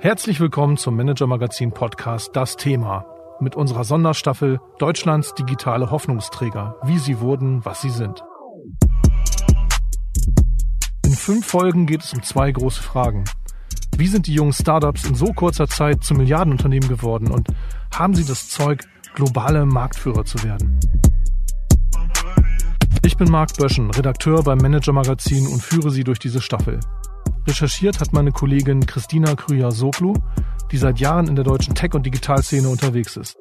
Herzlich willkommen zum Manager Magazin Podcast Das Thema mit unserer Sonderstaffel Deutschlands digitale Hoffnungsträger, wie sie wurden, was sie sind. In fünf Folgen geht es um zwei große Fragen. Wie sind die jungen Startups in so kurzer Zeit zu Milliardenunternehmen geworden und haben sie das Zeug, globale Marktführer zu werden? Ich bin Marc Böschen, Redakteur beim Manager Magazin und führe Sie durch diese Staffel. Recherchiert hat meine Kollegin Christina Krüger-Soglu, die seit Jahren in der deutschen Tech- und Digitalszene unterwegs ist.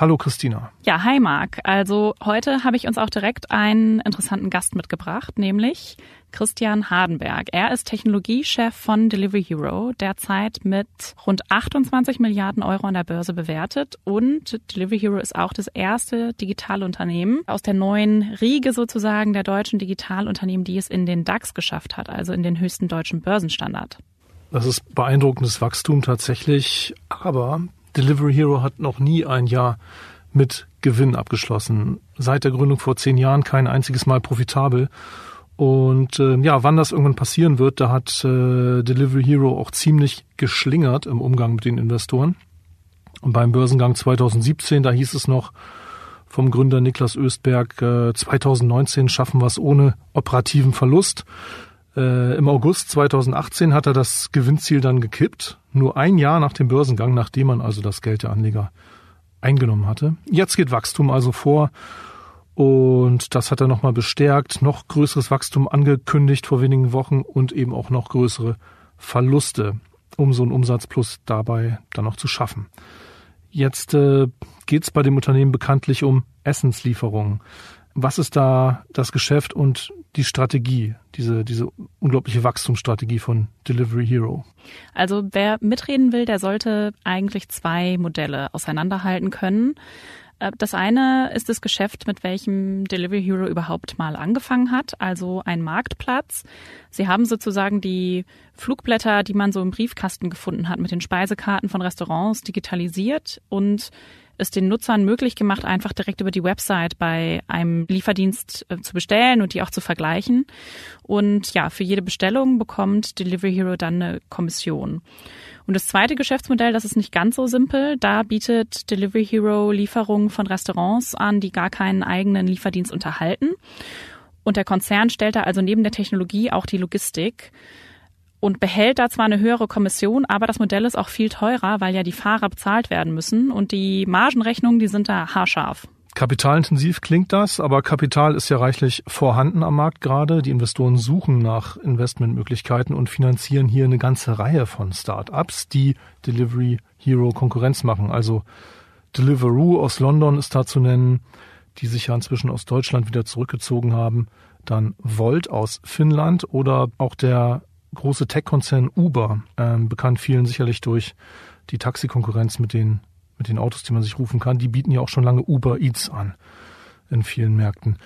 Hallo Christina. Ja, hi Marc. Also heute habe ich uns auch direkt einen interessanten Gast mitgebracht, nämlich Christian Hardenberg. Er ist Technologiechef von Delivery Hero, derzeit mit rund 28 Milliarden Euro an der Börse bewertet. Und Delivery Hero ist auch das erste Digitalunternehmen aus der neuen Riege sozusagen der deutschen Digitalunternehmen, die es in den DAX geschafft hat, also in den höchsten deutschen Börsenstandard. Das ist beeindruckendes Wachstum tatsächlich, aber Delivery Hero hat noch nie ein Jahr mit Gewinn abgeschlossen. Seit der Gründung vor zehn Jahren kein einziges Mal profitabel. Und äh, ja, wann das irgendwann passieren wird, da hat äh, Delivery Hero auch ziemlich geschlingert im Umgang mit den Investoren. Und beim Börsengang 2017, da hieß es noch vom Gründer Niklas Östberg, äh, 2019 schaffen wir es ohne operativen Verlust. Äh, Im August 2018 hat er das Gewinnziel dann gekippt, nur ein Jahr nach dem Börsengang, nachdem man also das Geld der Anleger eingenommen hatte. Jetzt geht Wachstum also vor und das hat er nochmal bestärkt, noch größeres Wachstum angekündigt vor wenigen Wochen und eben auch noch größere Verluste, um so einen Umsatzplus dabei dann noch zu schaffen. Jetzt äh, geht es bei dem Unternehmen bekanntlich um Essenslieferungen. Was ist da das Geschäft und die Strategie, diese, diese unglaubliche Wachstumsstrategie von Delivery Hero? Also wer mitreden will, der sollte eigentlich zwei Modelle auseinanderhalten können. Äh, das eine ist das Geschäft, mit welchem Delivery Hero überhaupt mal angefangen hat, also ein Marktplatz. Sie haben sozusagen die Flugblätter, die man so im Briefkasten gefunden hat, mit den Speisekarten von Restaurants digitalisiert und es den Nutzern möglich gemacht, einfach direkt über die Website bei einem Lieferdienst äh, zu bestellen und die auch zu vergleichen. Und ja, für jede Bestellung bekommt Delivery Hero dann eine Kommission. Und das zweite Geschäftsmodell, das ist nicht ganz so simpel. Da bietet Delivery Hero Lieferungen von Restaurants an, die gar keinen eigenen Lieferdienst unterhalten. Und der Konzern stellt da also neben der Technologie auch die Logistik und behält da zwar eine höhere Kommission, aber das Modell ist auch viel teurer, weil ja die Fahrer bezahlt werden müssen und die Margenrechnungen, die sind da haarscharf. Kapitalintensiv klingt das, aber Kapital ist ja reichlich vorhanden am Markt gerade. Die Investoren suchen nach Investmentmöglichkeiten und finanzieren hier eine ganze Reihe von Start-ups, die Delivery Hero Konkurrenz machen. Also Deliveroo aus London ist da zu nennen, die sich ja inzwischen aus Deutschland wieder zurückgezogen haben. Dann Volt aus Finnland oder auch der große Tech-Konzern Uber, ähm, bekannt vielen sicherlich durch die Taxikonkurrenz mit den, mit den Autos, die man sich rufen kann, die bieten ja auch schon lange Uber Eats an in vielen Märkten.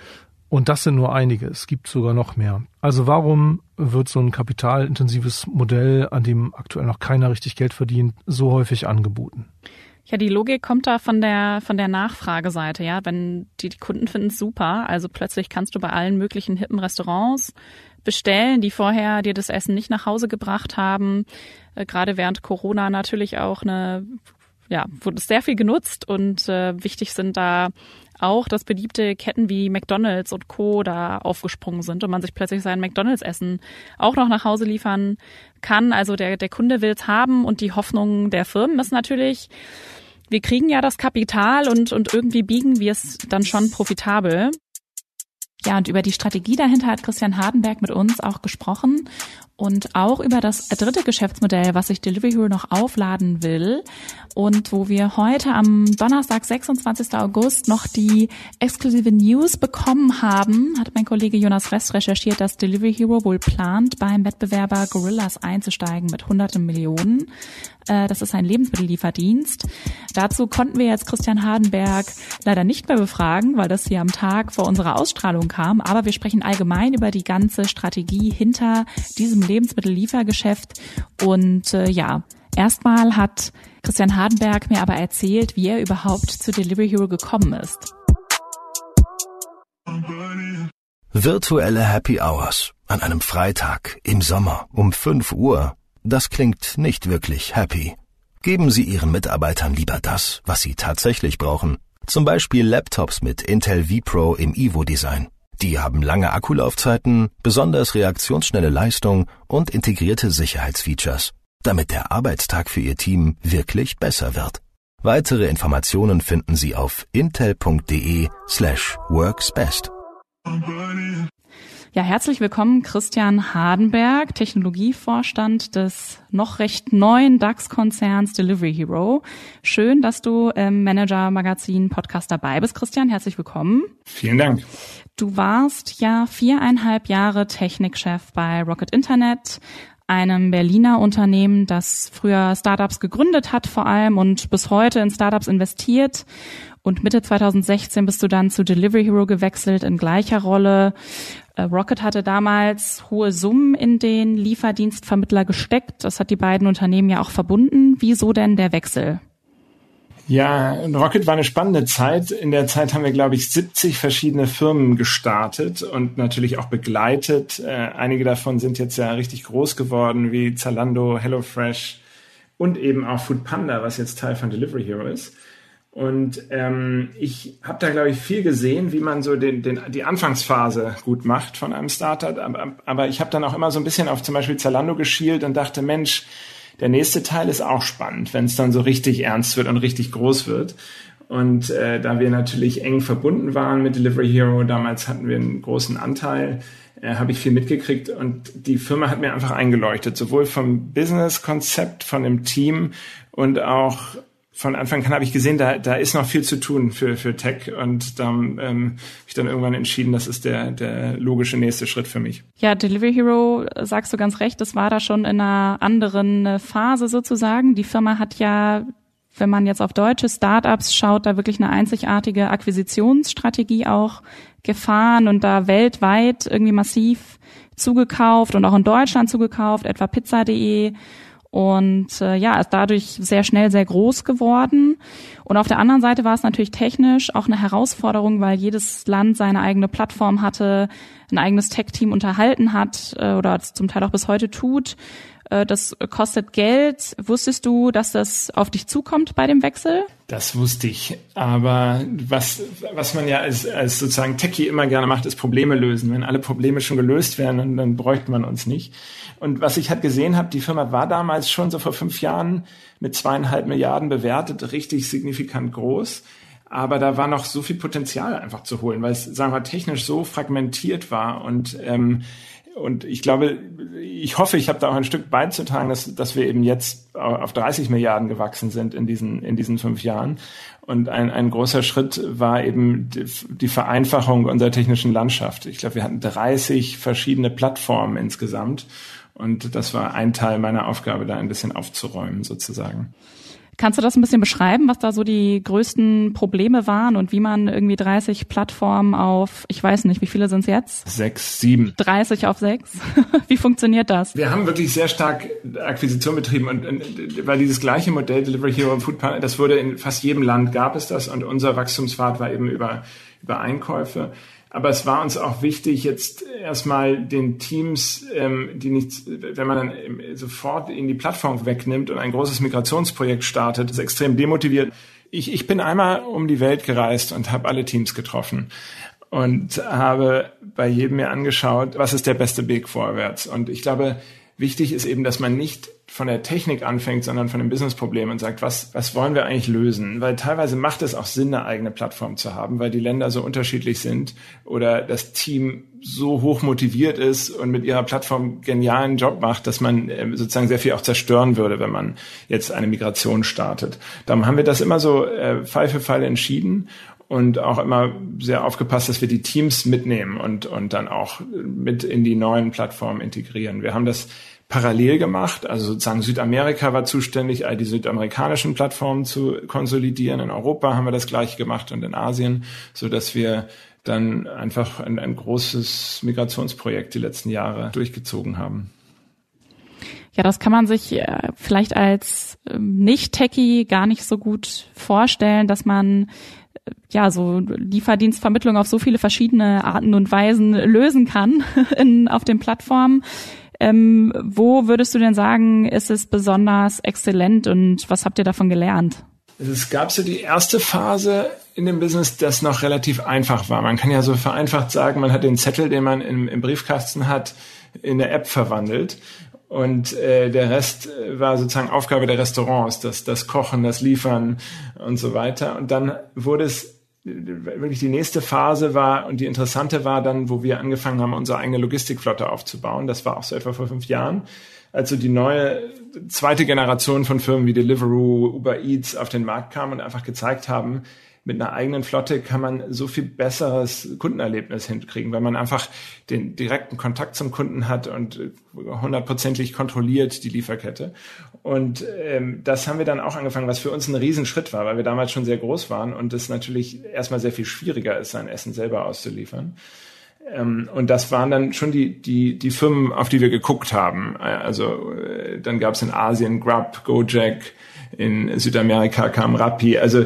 Und das sind nur einige, es gibt sogar noch mehr. Also warum wird so ein kapitalintensives Modell, an dem aktuell noch keiner richtig Geld verdient, so häufig angeboten? Ja, die Logik kommt da von der von der Nachfrageseite, ja. Wenn die, die Kunden finden es super, also plötzlich kannst du bei allen möglichen hippen Restaurants bestellen, die vorher dir das Essen nicht nach Hause gebracht haben. Äh, gerade während Corona natürlich auch eine, ja, wurde sehr viel genutzt und äh, wichtig sind da auch, dass beliebte Ketten wie McDonald's und Co. da aufgesprungen sind und man sich plötzlich sein McDonald's-Essen auch noch nach Hause liefern kann. Also der, der Kunde will's haben und die Hoffnung der Firmen ist natürlich, wir kriegen ja das Kapital und, und irgendwie biegen wir es dann schon profitabel. Ja, und über die Strategie dahinter hat Christian Hardenberg mit uns auch gesprochen und auch über das dritte Geschäftsmodell, was sich Delivery Hero noch aufladen will und wo wir heute am Donnerstag, 26. August noch die exklusive News bekommen haben, hat mein Kollege Jonas Rest recherchiert, dass Delivery Hero wohl plant, beim Wettbewerber Gorillas einzusteigen mit hunderten Millionen. Äh, das ist ein Lebensmittellieferdienst. Dazu konnten wir jetzt Christian Hardenberg leider nicht mehr befragen, weil das hier am Tag vor unserer Ausstrahlung kam. Aber wir sprechen allgemein über die ganze Strategie hinter diesem Lebensmittelliefergeschäft. Und äh, ja, erstmal hat Christian Hardenberg mir aber erzählt, wie er überhaupt zu Delivery Hero gekommen ist. Virtuelle Happy Hours an einem Freitag im Sommer um 5 Uhr. Das klingt nicht wirklich happy. Geben Sie Ihren Mitarbeitern lieber das, was sie tatsächlich brauchen. Zum Beispiel Laptops mit Intel vPro im Evo-Design. Die haben lange Akkulaufzeiten, besonders reaktionsschnelle Leistung und integrierte Sicherheitsfeatures, damit der Arbeitstag für Ihr Team wirklich besser wird. Weitere Informationen finden Sie auf intel.de slash worksbest. Ja, herzlich willkommen Christian Hardenberg, Technologievorstand des noch recht neuen DAX-Konzerns Delivery Hero. Schön, dass du im Manager Magazin Podcast dabei bist, Christian. Herzlich willkommen. Vielen Dank. Du warst ja viereinhalb Jahre Technikchef bei Rocket Internet, einem Berliner Unternehmen, das früher Startups gegründet hat vor allem und bis heute in Startups investiert. Und Mitte 2016 bist du dann zu Delivery Hero gewechselt in gleicher Rolle. Äh, Rocket hatte damals hohe Summen in den Lieferdienstvermittler gesteckt. Das hat die beiden Unternehmen ja auch verbunden. Wieso denn der Wechsel? Ja, Rocket war eine spannende Zeit. In der Zeit haben wir, glaube ich, 70 verschiedene Firmen gestartet und natürlich auch begleitet. Äh, einige davon sind jetzt ja richtig groß geworden, wie Zalando, HelloFresh und eben auch Foodpanda, was jetzt Teil von Delivery Hero ist. Und ähm, ich habe da, glaube ich, viel gesehen, wie man so den, den, die Anfangsphase gut macht von einem Startup. Aber, aber ich habe dann auch immer so ein bisschen auf zum Beispiel Zalando geschielt und dachte, Mensch, der nächste Teil ist auch spannend, wenn es dann so richtig ernst wird und richtig groß wird. Und äh, da wir natürlich eng verbunden waren mit Delivery Hero, damals hatten wir einen großen Anteil, äh, habe ich viel mitgekriegt und die Firma hat mir einfach eingeleuchtet, sowohl vom Business-Konzept, von dem Team und auch von Anfang an habe ich gesehen, da, da ist noch viel zu tun für, für Tech und da ähm, habe ich dann irgendwann entschieden, das ist der, der logische nächste Schritt für mich. Ja, Delivery Hero, sagst du ganz recht, das war da schon in einer anderen äh, Phase sozusagen. Die Firma hat ja, wenn man jetzt auf deutsche Startups schaut, da wirklich eine einzigartige Akquisitionsstrategie auch gefahren und da weltweit irgendwie massiv zugekauft und auch in Deutschland zugekauft, etwa pizza.de und äh, ja, ist dadurch sehr schnell sehr groß geworden. Und auf der anderen Seite war es natürlich technisch auch eine Herausforderung, weil jedes Land seine eigene Plattform hatte, ein eigenes Tech-Team unterhalten hat äh, oder zum Teil auch bis heute tut. Äh, das kostet Geld. Wusstest du, dass das auf dich zukommt bei dem Wechsel? Das wusste ich. Aber was, was man ja als, als sozusagen Techie immer gerne macht, ist Probleme lösen. Wenn alle Probleme schon gelöst wären, dann, dann bräuchte man uns nicht. Und was ich halt gesehen habe, die Firma war damals schon so vor fünf Jahren mit zweieinhalb Milliarden bewertet, richtig signifikant groß. Aber da war noch so viel Potenzial einfach zu holen, weil es, sagen wir, technisch so fragmentiert war und ähm, und ich glaube, ich hoffe, ich habe da auch ein Stück beizutragen, dass, dass wir eben jetzt auf 30 Milliarden gewachsen sind in diesen, in diesen fünf Jahren. Und ein, ein großer Schritt war eben die, Vereinfachung unserer technischen Landschaft. Ich glaube, wir hatten 30 verschiedene Plattformen insgesamt. Und das war ein Teil meiner Aufgabe, da ein bisschen aufzuräumen sozusagen. Kannst du das ein bisschen beschreiben, was da so die größten Probleme waren und wie man irgendwie 30 Plattformen auf, ich weiß nicht, wie viele sind es jetzt? Sechs, sieben. 30 auf sechs? wie funktioniert das? Wir haben wirklich sehr stark Akquisition betrieben und, und weil dieses gleiche Modell Delivery Hero und Food Partner, das wurde in fast jedem Land gab es das und unser Wachstumspfad war eben über, über Einkäufe. Aber es war uns auch wichtig, jetzt erstmal den Teams, ähm, die nicht, wenn man dann sofort in die Plattform wegnimmt und ein großes Migrationsprojekt startet, ist extrem demotiviert. Ich, ich bin einmal um die Welt gereist und habe alle Teams getroffen und habe bei jedem mir angeschaut, was ist der beste Weg vorwärts. Und ich glaube, wichtig ist eben, dass man nicht von der Technik anfängt, sondern von dem Businessproblem und sagt, was, was wollen wir eigentlich lösen? Weil teilweise macht es auch Sinn, eine eigene Plattform zu haben, weil die Länder so unterschiedlich sind oder das Team so hoch motiviert ist und mit ihrer Plattform genialen Job macht, dass man ähm, sozusagen sehr viel auch zerstören würde, wenn man jetzt eine Migration startet. Darum haben wir das immer so äh, Fall für Fall entschieden und auch immer sehr aufgepasst, dass wir die Teams mitnehmen und, und dann auch mit in die neuen Plattformen integrieren. Wir haben das parallel gemacht. Also sozusagen Südamerika war zuständig, all die südamerikanischen Plattformen zu konsolidieren. In Europa haben wir das gleiche gemacht und in Asien, so dass wir dann einfach ein, ein großes Migrationsprojekt die letzten Jahre durchgezogen haben. Ja, das kann man sich äh, vielleicht als ähm, Nicht-Techie gar nicht so gut vorstellen, dass man ja, so Lieferdienstvermittlung auf so viele verschiedene Arten und Weisen lösen kann in, auf den Plattformen. Ähm, wo würdest du denn sagen, ist es besonders exzellent und was habt ihr davon gelernt? Es gab so die erste Phase in dem Business, das noch relativ einfach war. Man kann ja so vereinfacht sagen, man hat den Zettel, den man im, im Briefkasten hat, in eine App verwandelt. Und äh, der Rest äh, war sozusagen Aufgabe der Restaurants, das, das Kochen, das Liefern und so weiter. Und dann wurde es wirklich die nächste Phase war und die interessante war dann, wo wir angefangen haben, unsere eigene Logistikflotte aufzubauen. Das war auch so etwa vor fünf Jahren. Also die neue zweite Generation von Firmen wie Deliveroo, Uber Eats auf den Markt kam und einfach gezeigt haben, mit einer eigenen Flotte kann man so viel besseres Kundenerlebnis hinkriegen, weil man einfach den direkten Kontakt zum Kunden hat und hundertprozentig kontrolliert die Lieferkette. Und ähm, das haben wir dann auch angefangen, was für uns ein Riesenschritt war, weil wir damals schon sehr groß waren und es natürlich erstmal sehr viel schwieriger ist, sein Essen selber auszuliefern. Ähm, und das waren dann schon die, die, die Firmen, auf die wir geguckt haben. Also äh, dann gab es in Asien Grub, Gojek, in Südamerika kam Rappi. Also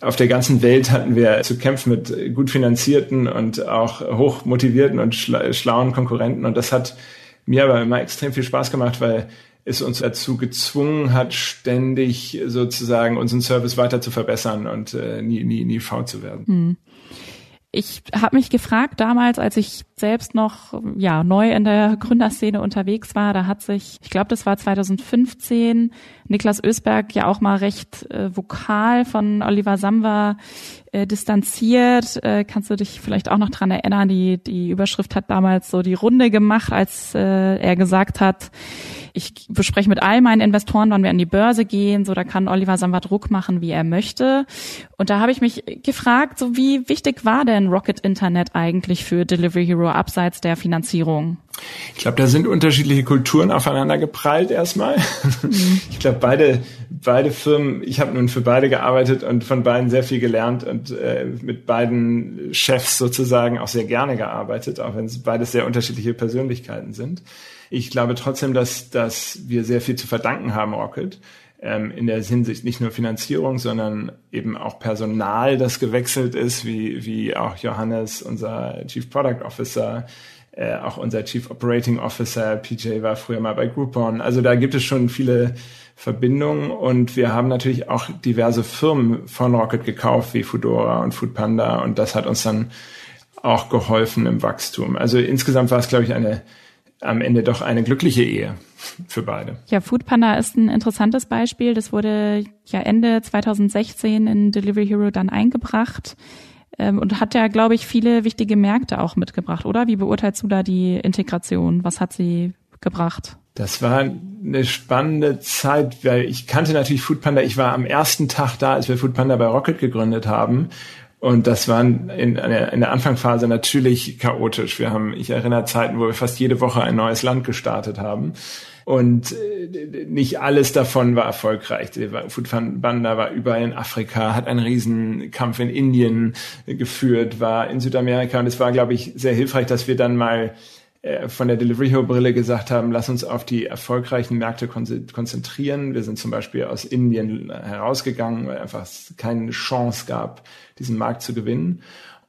auf der ganzen Welt hatten wir zu kämpfen mit gut finanzierten und auch hoch motivierten und schlauen Konkurrenten. Und das hat mir aber immer extrem viel Spaß gemacht, weil es uns dazu gezwungen hat, ständig sozusagen unseren Service weiter zu verbessern und äh, nie, nie, nie faul zu werden. Hm. Ich habe mich gefragt damals, als ich selbst noch ja neu in der Gründerszene unterwegs war, da hat sich, ich glaube, das war 2015, Niklas Ösberg ja auch mal recht äh, vokal von Oliver Samba äh, distanziert. Äh, kannst du dich vielleicht auch noch dran erinnern? Die die Überschrift hat damals so die Runde gemacht, als äh, er gesagt hat, ich bespreche mit all meinen Investoren, wann wir an die Börse gehen. So, da kann Oliver Samba Druck machen, wie er möchte. Und da habe ich mich gefragt, so wie wichtig war denn Rocket Internet eigentlich für Delivery Hero abseits der Finanzierung? Ich glaube, da sind unterschiedliche Kulturen aufeinander geprallt erstmal. Mhm. Ich glaube, beide, beide Firmen, ich habe nun für beide gearbeitet und von beiden sehr viel gelernt und äh, mit beiden Chefs sozusagen auch sehr gerne gearbeitet, auch wenn es beides sehr unterschiedliche Persönlichkeiten sind. Ich glaube trotzdem, dass, dass wir sehr viel zu verdanken haben, Rocket. Ähm, in der Hinsicht nicht nur Finanzierung, sondern eben auch Personal, das gewechselt ist, wie, wie auch Johannes, unser Chief Product Officer, äh, auch unser Chief Operating Officer, PJ war früher mal bei Groupon. Also da gibt es schon viele Verbindungen und wir haben natürlich auch diverse Firmen von Rocket gekauft, wie Foodora und Foodpanda und das hat uns dann auch geholfen im Wachstum. Also insgesamt war es, glaube ich, eine am Ende doch eine glückliche Ehe für beide. Ja, Foodpanda ist ein interessantes Beispiel. Das wurde ja Ende 2016 in Delivery Hero dann eingebracht ähm, und hat ja, glaube ich, viele wichtige Märkte auch mitgebracht, oder? Wie beurteilst du da die Integration? Was hat sie gebracht? Das war eine spannende Zeit, weil ich kannte natürlich Foodpanda. Ich war am ersten Tag da, als wir Foodpanda bei Rocket gegründet haben und das war in, in, der Anfangsphase natürlich chaotisch. Wir haben, ich erinnere Zeiten, wo wir fast jede Woche ein neues Land gestartet haben. Und äh, nicht alles davon war erfolgreich. Food Banda war überall in Afrika, hat einen Riesenkampf in Indien geführt, war in Südamerika. Und es war, glaube ich, sehr hilfreich, dass wir dann mal von der Delivery Hero Brille gesagt haben, lass uns auf die erfolgreichen Märkte konzentrieren. Wir sind zum Beispiel aus Indien herausgegangen, weil einfach keine Chance gab, diesen Markt zu gewinnen.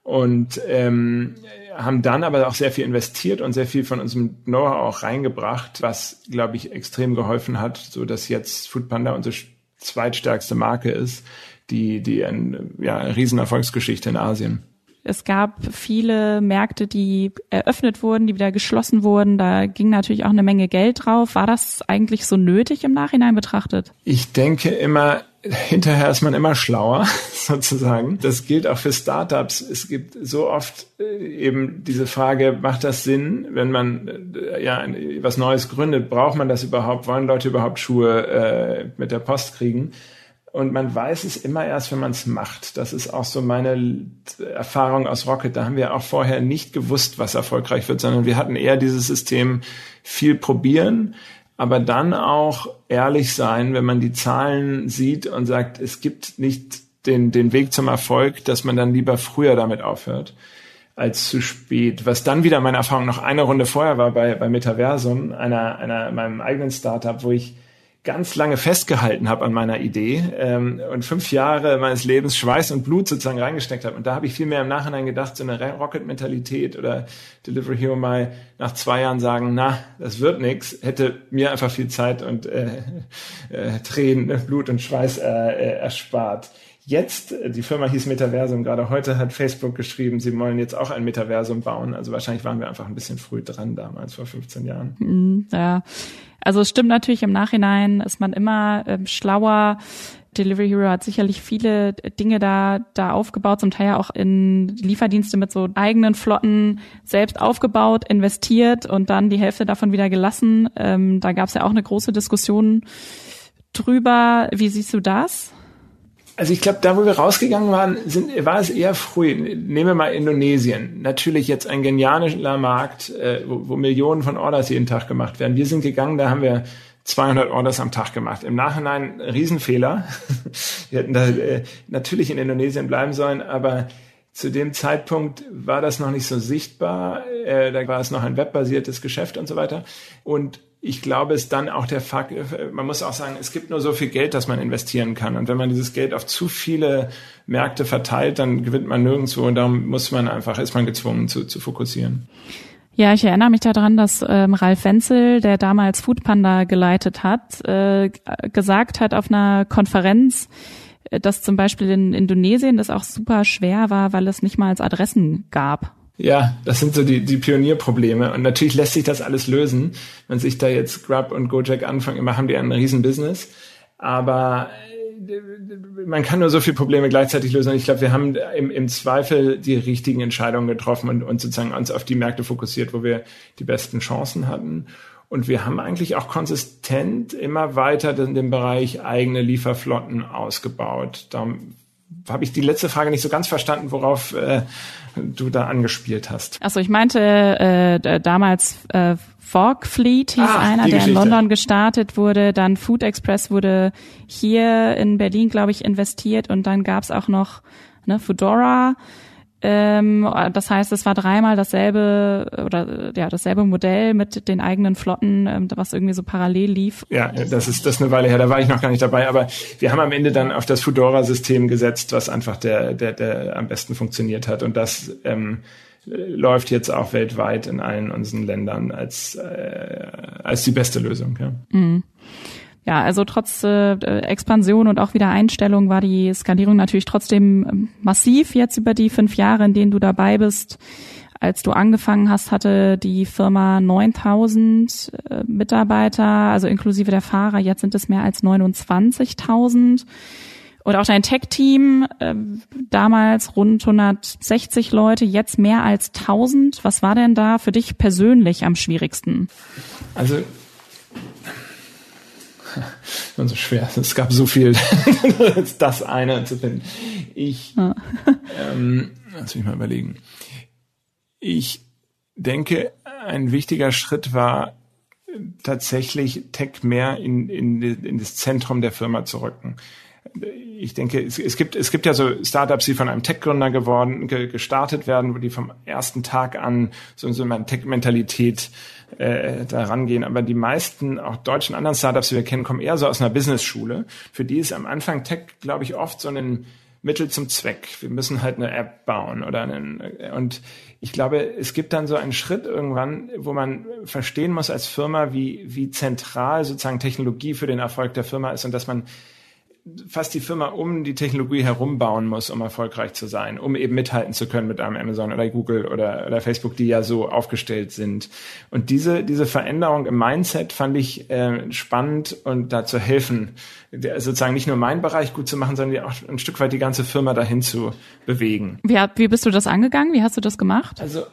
Und ähm, haben dann aber auch sehr viel investiert und sehr viel von unserem Know-how auch reingebracht, was, glaube ich, extrem geholfen hat, so dass jetzt Foodpanda unsere zweitstärkste Marke ist, die, die ein, ja, Riesenerfolgsgeschichte in Asien. Es gab viele Märkte, die eröffnet wurden, die wieder geschlossen wurden. Da ging natürlich auch eine Menge Geld drauf. War das eigentlich so nötig im Nachhinein betrachtet? Ich denke immer, hinterher ist man immer schlauer, sozusagen. Das gilt auch für Startups. Es gibt so oft äh, eben diese Frage, macht das Sinn, wenn man äh, ja was Neues gründet? Braucht man das überhaupt? Wollen Leute überhaupt Schuhe äh, mit der Post kriegen? Und man weiß es immer erst, wenn man es macht. Das ist auch so meine Erfahrung aus Rocket. Da haben wir auch vorher nicht gewusst, was erfolgreich wird, sondern wir hatten eher dieses System viel probieren, aber dann auch ehrlich sein, wenn man die Zahlen sieht und sagt, es gibt nicht den, den Weg zum Erfolg, dass man dann lieber früher damit aufhört als zu spät. Was dann wieder meine Erfahrung noch eine Runde vorher war bei, bei Metaversum, einer, einer, meinem eigenen Startup, wo ich ganz lange festgehalten habe an meiner Idee ähm, und fünf Jahre meines Lebens Schweiß und Blut sozusagen reingesteckt habe. Und da habe ich viel mehr im Nachhinein gedacht, so eine Rocket-Mentalität oder Delivery Hero mal nach zwei Jahren sagen, na, das wird nix, hätte mir einfach viel Zeit und äh, äh, Tränen, Blut und Schweiß äh, äh, erspart. Jetzt, äh, die Firma hieß Metaversum, gerade heute hat Facebook geschrieben, sie wollen jetzt auch ein Metaversum bauen. Also wahrscheinlich waren wir einfach ein bisschen früh dran damals, vor 15 Jahren. Mhm, ja, also es stimmt natürlich im Nachhinein, ist man immer ähm, schlauer. Delivery Hero hat sicherlich viele Dinge da, da aufgebaut, zum Teil ja auch in Lieferdienste mit so eigenen Flotten selbst aufgebaut, investiert und dann die Hälfte davon wieder gelassen. Ähm, da gab es ja auch eine große Diskussion drüber. Wie siehst du das? Also ich glaube, da wo wir rausgegangen waren, sind, war es eher früh. Nehmen wir mal Indonesien. Natürlich jetzt ein genialer Markt, äh, wo, wo Millionen von Orders jeden Tag gemacht werden. Wir sind gegangen, da haben wir 200 Orders am Tag gemacht. Im Nachhinein Riesenfehler. wir hätten da äh, natürlich in Indonesien bleiben sollen, aber zu dem Zeitpunkt war das noch nicht so sichtbar. Äh, da war es noch ein webbasiertes Geschäft und so weiter. Und ich glaube, es dann auch der Fakt, man muss auch sagen, es gibt nur so viel Geld, das man investieren kann. Und wenn man dieses Geld auf zu viele Märkte verteilt, dann gewinnt man nirgendwo. Und darum muss man einfach, ist man gezwungen zu, zu fokussieren. Ja, ich erinnere mich daran, dass ähm, Ralf Wenzel, der damals Foodpanda geleitet hat, äh, gesagt hat auf einer Konferenz, äh, dass zum Beispiel in Indonesien das auch super schwer war, weil es nicht mal als Adressen gab. Ja, das sind so die, die Pionierprobleme. Und natürlich lässt sich das alles lösen. Wenn sich da jetzt Grub und Gojek anfangen, immer haben die ein Riesenbusiness. Aber äh, man kann nur so viele Probleme gleichzeitig lösen. Und ich glaube, wir haben im, im Zweifel die richtigen Entscheidungen getroffen und, und sozusagen uns auf die Märkte fokussiert, wo wir die besten Chancen hatten. Und wir haben eigentlich auch konsistent immer weiter den, den Bereich eigene Lieferflotten ausgebaut. Da habe ich die letzte Frage nicht so ganz verstanden, worauf äh, du da angespielt hast. Also ich meinte äh, damals äh, Fog Fleet hieß Ach, einer, der Geschichte. in London gestartet wurde. Dann Food Express wurde hier in Berlin, glaube ich, investiert und dann gab's auch noch ne, Foodora. Ähm, das heißt, es war dreimal dasselbe oder ja dasselbe Modell mit den eigenen Flotten, ähm, was irgendwie so parallel lief. Ja, das ist das ist eine Weile her. Da war ich noch gar nicht dabei, aber wir haben am Ende dann auf das Fedora-System gesetzt, was einfach der der der am besten funktioniert hat und das ähm, läuft jetzt auch weltweit in allen unseren Ländern als äh, als die beste Lösung. Ja. Mhm ja, also trotz äh, Expansion und auch wieder Einstellung war die Skalierung natürlich trotzdem ähm, massiv jetzt über die fünf Jahre, in denen du dabei bist. Als du angefangen hast, hatte die Firma 9000 äh, Mitarbeiter, also inklusive der Fahrer. Jetzt sind es mehr als 29.000. Und auch dein Tech-Team, äh, damals rund 160 Leute, jetzt mehr als 1000. Was war denn da für dich persönlich am schwierigsten? Also so schwer. Es gab so viel, das eine zu finden. Ich, ja. ähm, lass mich mal überlegen. Ich denke, ein wichtiger Schritt war tatsächlich Tech mehr in, in, in das Zentrum der Firma zu rücken ich denke, es, es, gibt es gibt ja so Startups, die von einem Tech-Gründer geworden ge, gestartet werden, wo die vom ersten Tag an so, so eine Tech-Mentalität äh, da rangehen. Aber die meisten, auch deutschen anderen Startups, die wir kennen, kommen eher so aus einer Business-Schule. Für die ist am Anfang Tech, glaube ich, oft so ein Mittel zum Zweck. Wir müssen halt eine App bauen oder einen, und ich glaube, es gibt dann so einen Schritt irgendwann, wo man verstehen muss als Firma, wie, wie zentral sozusagen Technologie für den Erfolg der Firma ist und dass man fast die Firma um die Technologie herum bauen muss, um erfolgreich zu sein, um eben mithalten zu können mit einem Amazon oder Google oder, oder Facebook, die ja so aufgestellt sind. Und diese, diese Veränderung im Mindset fand ich äh, spannend und dazu helfen, sozusagen nicht nur meinen Bereich gut zu machen, sondern auch ein Stück weit die ganze Firma dahin zu bewegen. Wie, wie bist du das angegangen? Wie hast du das gemacht? Also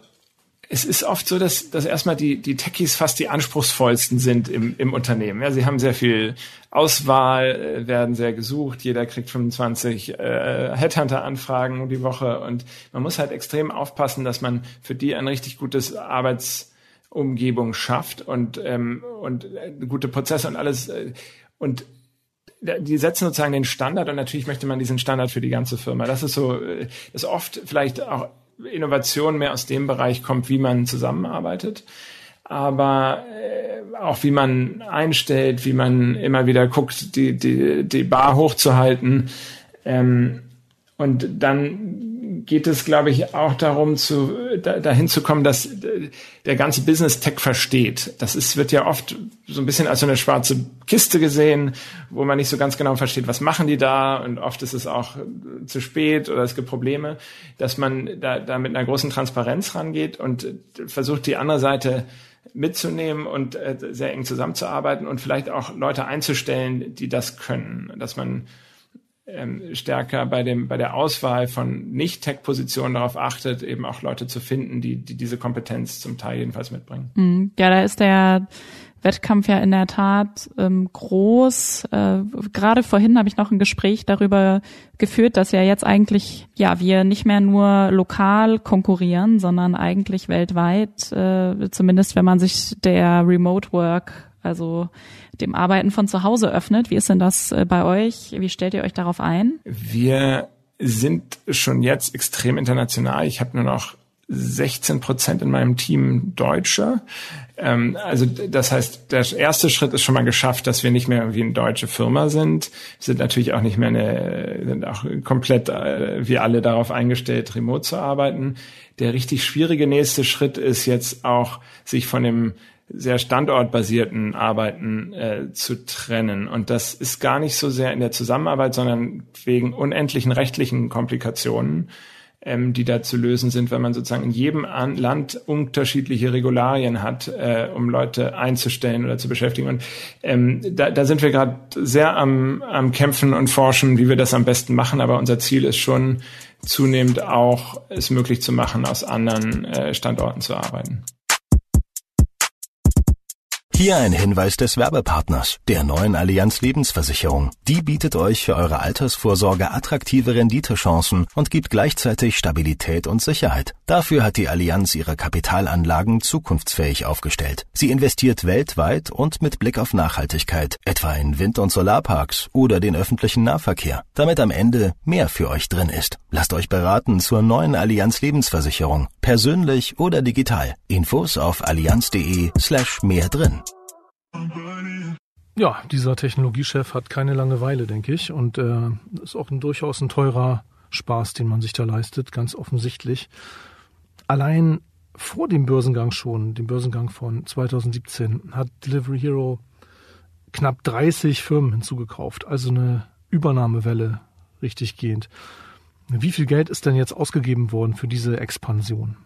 es ist oft so, dass, dass erstmal die, die Techies fast die anspruchsvollsten sind im, im Unternehmen. Ja, sie haben sehr viel Auswahl, äh, werden sehr gesucht. Jeder kriegt 25 äh, Headhunter-Anfragen die Woche und man muss halt extrem aufpassen, dass man für die ein richtig gutes Arbeitsumgebung schafft und, ähm, und äh, gute Prozesse und alles. Äh, und die setzen sozusagen den Standard und natürlich möchte man diesen Standard für die ganze Firma. Das ist so, das oft vielleicht auch Innovation mehr aus dem Bereich kommt, wie man zusammenarbeitet. aber äh, auch wie man einstellt, wie man immer wieder guckt, die, die, die Bar hochzuhalten. Ähm, und dann geht es, glaube ich, auch darum, zu, da, dahin zu kommen, dass der ganze Business Tech versteht. Das ist, wird ja oft so ein bisschen als so eine schwarze Kiste gesehen, wo man nicht so ganz genau versteht, was machen die da? Und oft ist es auch zu spät oder es gibt Probleme, dass man da, da mit einer großen Transparenz rangeht und versucht, die andere Seite mitzunehmen und äh, sehr eng zusammenzuarbeiten und vielleicht auch Leute einzustellen, die das können, dass man ähm, stärker bei dem bei der Auswahl von Nicht-Tech-Positionen darauf achtet, eben auch Leute zu finden, die, die diese Kompetenz zum Teil jedenfalls mitbringen. Mhm. Ja, da ist der Wettkampf ja in der Tat ähm, groß. Äh, Gerade vorhin habe ich noch ein Gespräch darüber geführt, dass ja jetzt eigentlich ja wir nicht mehr nur lokal konkurrieren, sondern eigentlich weltweit, äh, zumindest wenn man sich der Remote Work, also dem Arbeiten von zu Hause öffnet. Wie ist denn das äh, bei euch? Wie stellt ihr euch darauf ein? Wir sind schon jetzt extrem international. Ich habe nur noch 16 Prozent in meinem Team Deutsche. Ähm, also das heißt, der erste Schritt ist schon mal geschafft, dass wir nicht mehr wie eine deutsche Firma sind. Wir sind natürlich auch nicht mehr eine, sind auch komplett äh, wie alle darauf eingestellt, remote zu arbeiten. Der richtig schwierige nächste Schritt ist jetzt auch, sich von dem sehr standortbasierten Arbeiten äh, zu trennen. Und das ist gar nicht so sehr in der Zusammenarbeit, sondern wegen unendlichen rechtlichen Komplikationen, ähm, die da zu lösen sind, wenn man sozusagen in jedem An Land unterschiedliche Regularien hat, äh, um Leute einzustellen oder zu beschäftigen. Und ähm, da, da sind wir gerade sehr am, am Kämpfen und Forschen, wie wir das am besten machen. Aber unser Ziel ist schon zunehmend auch es möglich zu machen, aus anderen äh, Standorten zu arbeiten. Hier ein Hinweis des Werbepartners, der neuen Allianz Lebensversicherung. Die bietet euch für eure Altersvorsorge attraktive Renditechancen und gibt gleichzeitig Stabilität und Sicherheit. Dafür hat die Allianz ihre Kapitalanlagen zukunftsfähig aufgestellt. Sie investiert weltweit und mit Blick auf Nachhaltigkeit, etwa in Wind- und Solarparks oder den öffentlichen Nahverkehr, damit am Ende mehr für euch drin ist. Lasst euch beraten zur neuen Allianz Lebensversicherung, persönlich oder digital. Infos auf allianz.de slash mehr drin. Ja, dieser Technologiechef hat keine Langeweile, denke ich. Und äh, ist auch ein, durchaus ein teurer Spaß, den man sich da leistet, ganz offensichtlich. Allein vor dem Börsengang schon, dem Börsengang von 2017, hat Delivery Hero knapp 30 Firmen hinzugekauft. Also eine Übernahmewelle richtig gehend. Wie viel Geld ist denn jetzt ausgegeben worden für diese Expansion?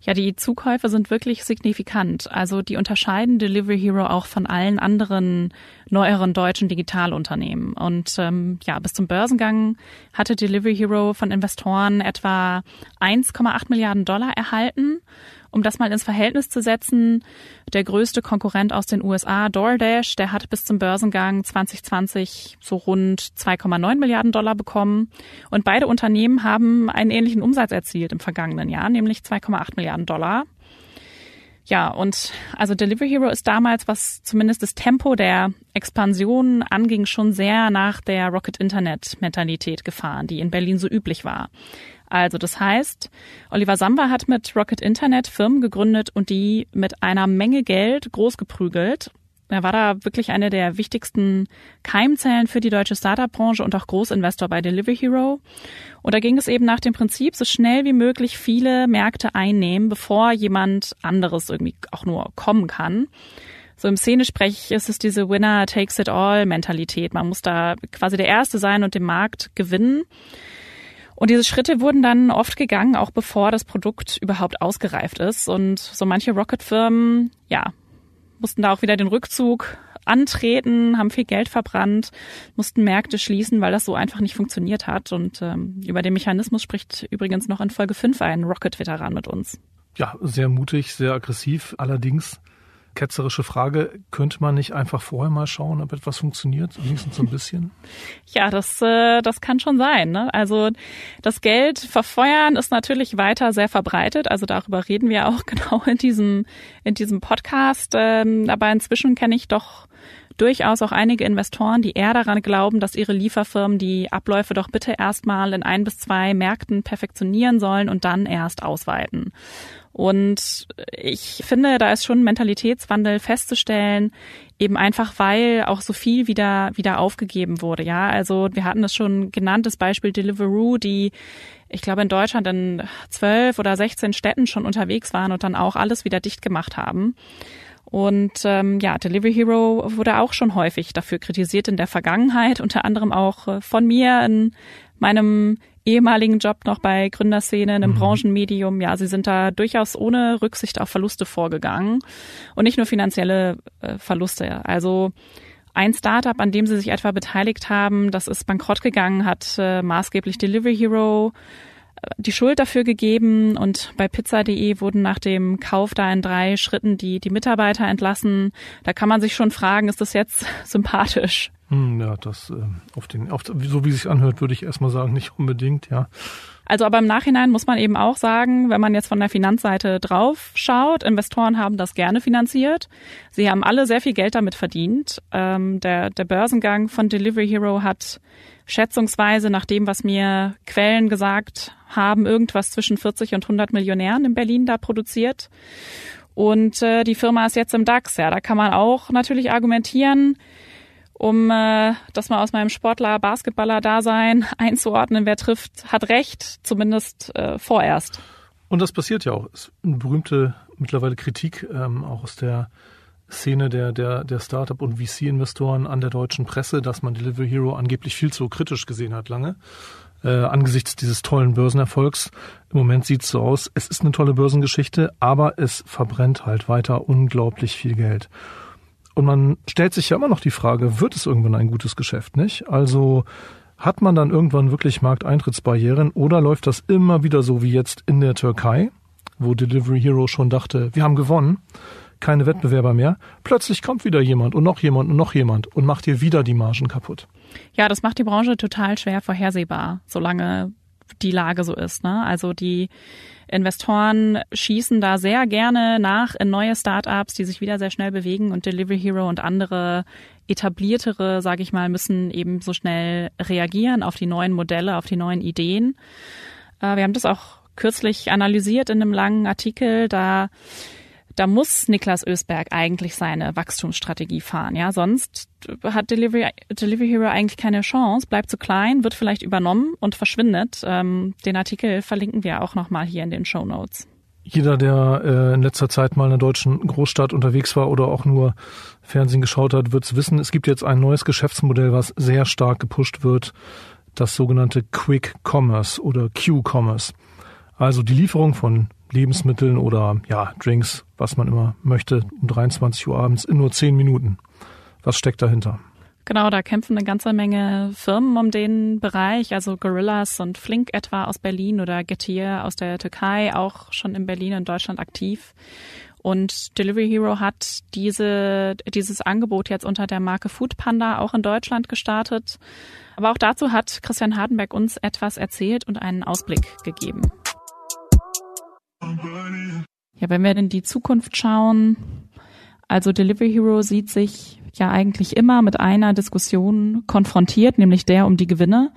Ja, die Zukäufe sind wirklich signifikant. Also die unterscheiden Delivery Hero auch von allen anderen neueren deutschen Digitalunternehmen. Und ähm, ja, bis zum Börsengang hatte Delivery Hero von Investoren etwa 1,8 Milliarden Dollar erhalten um das mal ins Verhältnis zu setzen, der größte Konkurrent aus den USA, DoorDash, der hat bis zum Börsengang 2020 so rund 2,9 Milliarden Dollar bekommen. Und beide Unternehmen haben einen ähnlichen Umsatz erzielt im vergangenen Jahr, nämlich 2,8 Milliarden Dollar. Ja, und also Delivery Hero ist damals, was zumindest das Tempo der Expansion anging, schon sehr nach der Rocket Internet Mentalität gefahren, die in Berlin so üblich war. Also das heißt, Oliver Samba hat mit Rocket Internet Firmen gegründet und die mit einer Menge Geld großgeprügelt. Er war da wirklich eine der wichtigsten Keimzellen für die deutsche Startup-Branche und auch Großinvestor bei Delivery Hero. Und da ging es eben nach dem Prinzip, so schnell wie möglich viele Märkte einnehmen, bevor jemand anderes irgendwie auch nur kommen kann. So im Szenesprech ist es diese Winner takes it all Mentalität. Man muss da quasi der Erste sein und den Markt gewinnen. Und diese Schritte wurden dann oft gegangen, auch bevor das Produkt überhaupt ausgereift ist. Und so manche Rocket-Firmen, ja, mussten da auch wieder den Rückzug antreten, haben viel Geld verbrannt, mussten Märkte schließen, weil das so einfach nicht funktioniert hat. Und ähm, über den Mechanismus spricht übrigens noch in Folge 5 ein Rocket-Veteran mit uns. Ja, sehr mutig, sehr aggressiv. Allerdings ketzerische Frage, könnte man nicht einfach vorher mal schauen, ob etwas funktioniert, wenigstens so ein bisschen? Ja, das, äh, das kann schon sein. Ne? Also das Geld verfeuern ist natürlich weiter sehr verbreitet. Also darüber reden wir auch genau in diesem, in diesem Podcast. Ähm, aber inzwischen kenne ich doch durchaus auch einige Investoren, die eher daran glauben, dass ihre Lieferfirmen die Abläufe doch bitte erstmal in ein bis zwei Märkten perfektionieren sollen und dann erst ausweiten. Und ich finde, da ist schon Mentalitätswandel festzustellen, eben einfach weil auch so viel wieder wieder aufgegeben wurde. Ja, also wir hatten es schon genannt, das Beispiel Deliveroo, die ich glaube in Deutschland in zwölf oder sechzehn Städten schon unterwegs waren und dann auch alles wieder dicht gemacht haben. Und ähm, ja, Delivery Hero wurde auch schon häufig dafür kritisiert in der Vergangenheit, unter anderem auch äh, von mir in meinem ehemaligen Job noch bei Gründerszene, einem mhm. Branchenmedium. Ja, sie sind da durchaus ohne Rücksicht auf Verluste vorgegangen und nicht nur finanzielle äh, Verluste. Also ein Startup, an dem sie sich etwa beteiligt haben, das ist bankrott gegangen, hat äh, maßgeblich Delivery Hero äh, die Schuld dafür gegeben und bei pizza.de wurden nach dem Kauf da in drei Schritten die, die Mitarbeiter entlassen. Da kann man sich schon fragen, ist das jetzt sympathisch? Hm, ja, das äh, auf den, auf, so wie es sich anhört, würde ich erstmal sagen, nicht unbedingt, ja. Also aber im Nachhinein muss man eben auch sagen, wenn man jetzt von der Finanzseite drauf schaut, Investoren haben das gerne finanziert. Sie haben alle sehr viel Geld damit verdient. Ähm, der, der Börsengang von Delivery Hero hat schätzungsweise nach dem, was mir Quellen gesagt haben, irgendwas zwischen 40 und 100 Millionären in Berlin da produziert. Und äh, die Firma ist jetzt im DAX. Ja, da kann man auch natürlich argumentieren, um äh, das mal aus meinem Sportler-Basketballer-Dasein einzuordnen, wer trifft, hat recht, zumindest äh, vorerst. Und das passiert ja auch. Es ist eine berühmte mittlerweile Kritik ähm, auch aus der Szene der, der, der Startup- und VC-Investoren an der deutschen Presse, dass man Delivery Hero angeblich viel zu kritisch gesehen hat lange. Äh, angesichts dieses tollen Börsenerfolgs. Im Moment sieht es so aus, es ist eine tolle Börsengeschichte, aber es verbrennt halt weiter unglaublich viel Geld. Und man stellt sich ja immer noch die Frage, wird es irgendwann ein gutes Geschäft, nicht? Also hat man dann irgendwann wirklich Markteintrittsbarrieren oder läuft das immer wieder so wie jetzt in der Türkei, wo Delivery Hero schon dachte, wir haben gewonnen, keine Wettbewerber mehr. Plötzlich kommt wieder jemand und noch jemand und noch jemand und macht hier wieder die Margen kaputt. Ja, das macht die Branche total schwer vorhersehbar, solange die Lage so ist. Ne? Also die Investoren schießen da sehr gerne nach in neue Startups, die sich wieder sehr schnell bewegen und Delivery Hero und andere etabliertere, sage ich mal, müssen eben so schnell reagieren auf die neuen Modelle, auf die neuen Ideen. Äh, wir haben das auch kürzlich analysiert in einem langen Artikel. Da da muss Niklas Ösberg eigentlich seine Wachstumsstrategie fahren. Ja, sonst hat Delivery, Delivery Hero eigentlich keine Chance, bleibt zu klein, wird vielleicht übernommen und verschwindet. Ähm, den Artikel verlinken wir auch nochmal hier in den Show Notes. Jeder, der äh, in letzter Zeit mal in einer deutschen Großstadt unterwegs war oder auch nur Fernsehen geschaut hat, wird es wissen. Es gibt jetzt ein neues Geschäftsmodell, was sehr stark gepusht wird. Das sogenannte Quick Commerce oder Q-Commerce. Also die Lieferung von Lebensmitteln oder ja, Drinks, was man immer möchte, um 23 Uhr abends in nur 10 Minuten. Was steckt dahinter? Genau, da kämpfen eine ganze Menge Firmen um den Bereich, also Gorillas und Flink etwa aus Berlin oder Getir aus der Türkei, auch schon in Berlin und Deutschland aktiv. Und Delivery Hero hat diese, dieses Angebot jetzt unter der Marke Food Panda auch in Deutschland gestartet. Aber auch dazu hat Christian Hardenberg uns etwas erzählt und einen Ausblick gegeben. Ja, wenn wir in die Zukunft schauen, also Delivery Hero sieht sich ja eigentlich immer mit einer Diskussion konfrontiert, nämlich der um die Gewinne.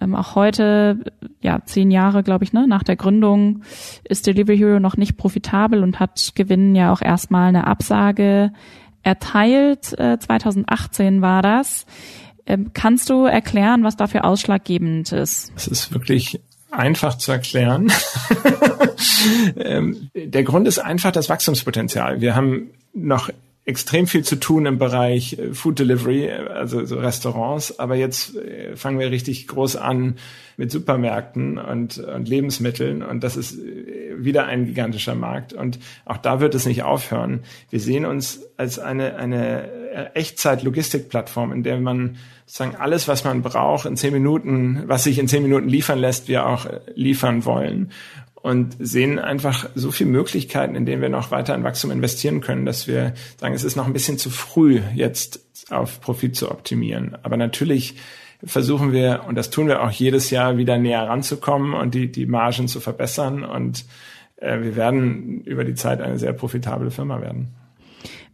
Ähm, auch heute, ja, zehn Jahre, glaube ich, ne, nach der Gründung ist Delivery Hero noch nicht profitabel und hat Gewinnen ja auch erstmal eine Absage erteilt. Äh, 2018 war das. Ähm, kannst du erklären, was dafür ausschlaggebend ist? Es ist wirklich einfach zu erklären. Ähm, der Grund ist einfach das Wachstumspotenzial. Wir haben noch extrem viel zu tun im Bereich äh, Food Delivery, also so Restaurants. Aber jetzt äh, fangen wir richtig groß an mit Supermärkten und, und Lebensmitteln. Und das ist äh, wieder ein gigantischer Markt. Und auch da wird es nicht aufhören. Wir sehen uns als eine, eine Echtzeit-Logistikplattform, in der man sozusagen alles, was man braucht, in zehn Minuten, was sich in zehn Minuten liefern lässt, wir auch liefern wollen. Und sehen einfach so viele Möglichkeiten, in denen wir noch weiter in Wachstum investieren können, dass wir sagen, es ist noch ein bisschen zu früh, jetzt auf Profit zu optimieren. Aber natürlich versuchen wir, und das tun wir auch jedes Jahr, wieder näher ranzukommen und die, die Margen zu verbessern. Und äh, wir werden über die Zeit eine sehr profitable Firma werden.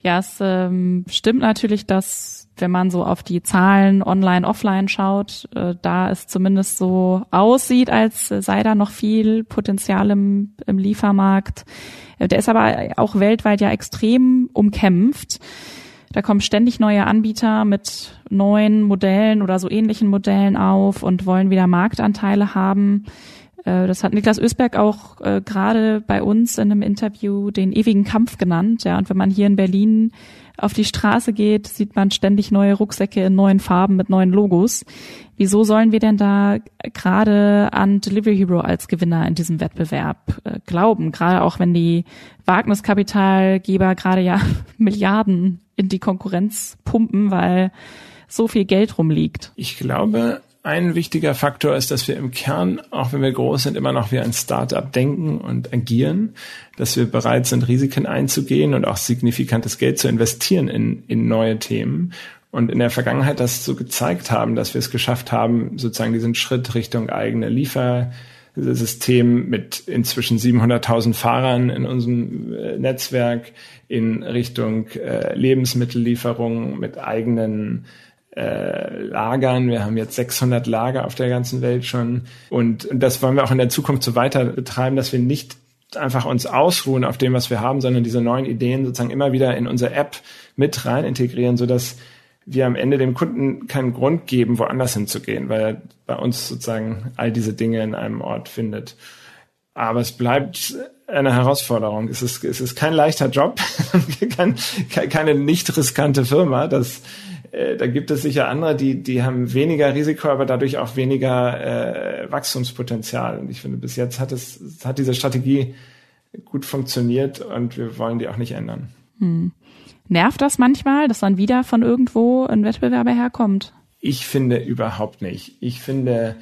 Ja, es ähm, stimmt natürlich, dass wenn man so auf die Zahlen online, offline schaut, äh, da es zumindest so aussieht, als sei da noch viel Potenzial im, im Liefermarkt. Äh, der ist aber auch weltweit ja extrem umkämpft. Da kommen ständig neue Anbieter mit neuen Modellen oder so ähnlichen Modellen auf und wollen wieder Marktanteile haben. Äh, das hat Niklas Ösberg auch äh, gerade bei uns in einem Interview den ewigen Kampf genannt. Ja, und wenn man hier in Berlin auf die Straße geht, sieht man ständig neue Rucksäcke in neuen Farben mit neuen Logos. Wieso sollen wir denn da gerade an Delivery Hero als Gewinner in diesem Wettbewerb äh, glauben? Gerade auch wenn die Wagniskapitalgeber gerade ja Milliarden in die Konkurrenz pumpen, weil so viel Geld rumliegt. Ich glaube, ein wichtiger Faktor ist, dass wir im Kern, auch wenn wir groß sind, immer noch wie ein Startup denken und agieren, dass wir bereit sind, Risiken einzugehen und auch signifikantes Geld zu investieren in, in neue Themen. Und in der Vergangenheit das so gezeigt haben, dass wir es geschafft haben, sozusagen diesen Schritt Richtung eigene Liefersystem mit inzwischen 700.000 Fahrern in unserem äh, Netzwerk in Richtung äh, Lebensmittellieferung mit eigenen äh, Lagern. Wir haben jetzt 600 Lager auf der ganzen Welt schon. Und das wollen wir auch in der Zukunft so weiter betreiben, dass wir nicht einfach uns ausruhen auf dem, was wir haben, sondern diese neuen Ideen sozusagen immer wieder in unsere App mit rein integrieren, sodass wir am Ende dem Kunden keinen Grund geben, woanders hinzugehen, weil er bei uns sozusagen all diese Dinge in einem Ort findet. Aber es bleibt eine Herausforderung. Es ist, es ist kein leichter Job, keine nicht riskante Firma. Das, äh, da gibt es sicher andere, die, die haben weniger Risiko, aber dadurch auch weniger äh, Wachstumspotenzial. Und ich finde, bis jetzt hat es, hat diese Strategie gut funktioniert und wir wollen die auch nicht ändern. Hm. Nervt das manchmal, dass dann wieder von irgendwo ein Wettbewerber herkommt? Ich finde überhaupt nicht. Ich finde,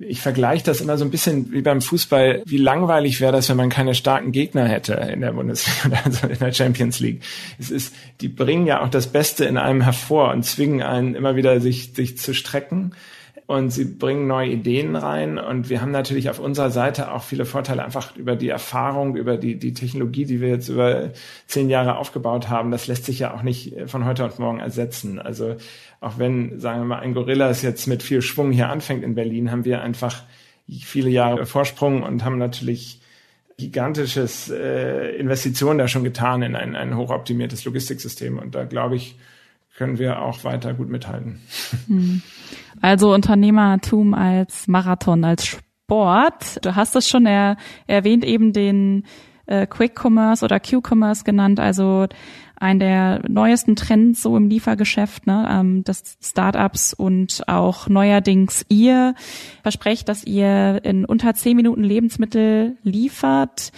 ich vergleiche das immer so ein bisschen wie beim Fußball. Wie langweilig wäre das, wenn man keine starken Gegner hätte in der Bundesliga oder also in der Champions League. Es ist, die bringen ja auch das Beste in einem hervor und zwingen einen immer wieder sich, sich zu strecken und sie bringen neue Ideen rein und wir haben natürlich auf unserer Seite auch viele Vorteile einfach über die Erfahrung, über die, die Technologie, die wir jetzt über zehn Jahre aufgebaut haben. Das lässt sich ja auch nicht von heute auf morgen ersetzen. Also auch wenn, sagen wir mal, ein Gorillas jetzt mit viel Schwung hier anfängt in Berlin, haben wir einfach viele Jahre Vorsprung und haben natürlich gigantisches äh, Investitionen da schon getan in ein, ein hochoptimiertes Logistiksystem. Und da glaube ich, können wir auch weiter gut mithalten. Hm. Also Unternehmertum als Marathon, als Sport. Du hast es schon er, erwähnt, eben den äh, Quick Commerce oder Q-Commerce genannt, also ein der neuesten Trends so im Liefergeschäft, ne, ähm, dass Startups und auch neuerdings ihr versprecht, dass ihr in unter zehn Minuten Lebensmittel liefert.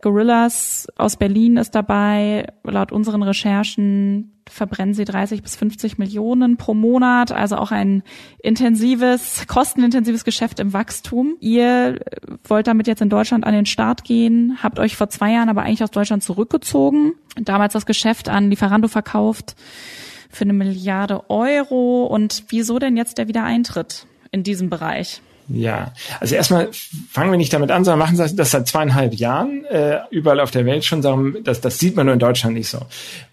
Gorillas aus Berlin ist dabei. Laut unseren Recherchen verbrennen sie 30 bis 50 Millionen pro Monat, also auch ein intensives, kostenintensives Geschäft im Wachstum. Ihr wollt damit jetzt in Deutschland an den Start gehen, habt euch vor zwei Jahren aber eigentlich aus Deutschland zurückgezogen, damals das Geschäft an Lieferando verkauft für eine Milliarde Euro. Und wieso denn jetzt der Wiedereintritt in diesem Bereich? Ja, also erstmal fangen wir nicht damit an, sondern machen das seit zweieinhalb Jahren äh, überall auf der Welt schon. Darum, das, das sieht man nur in Deutschland nicht so.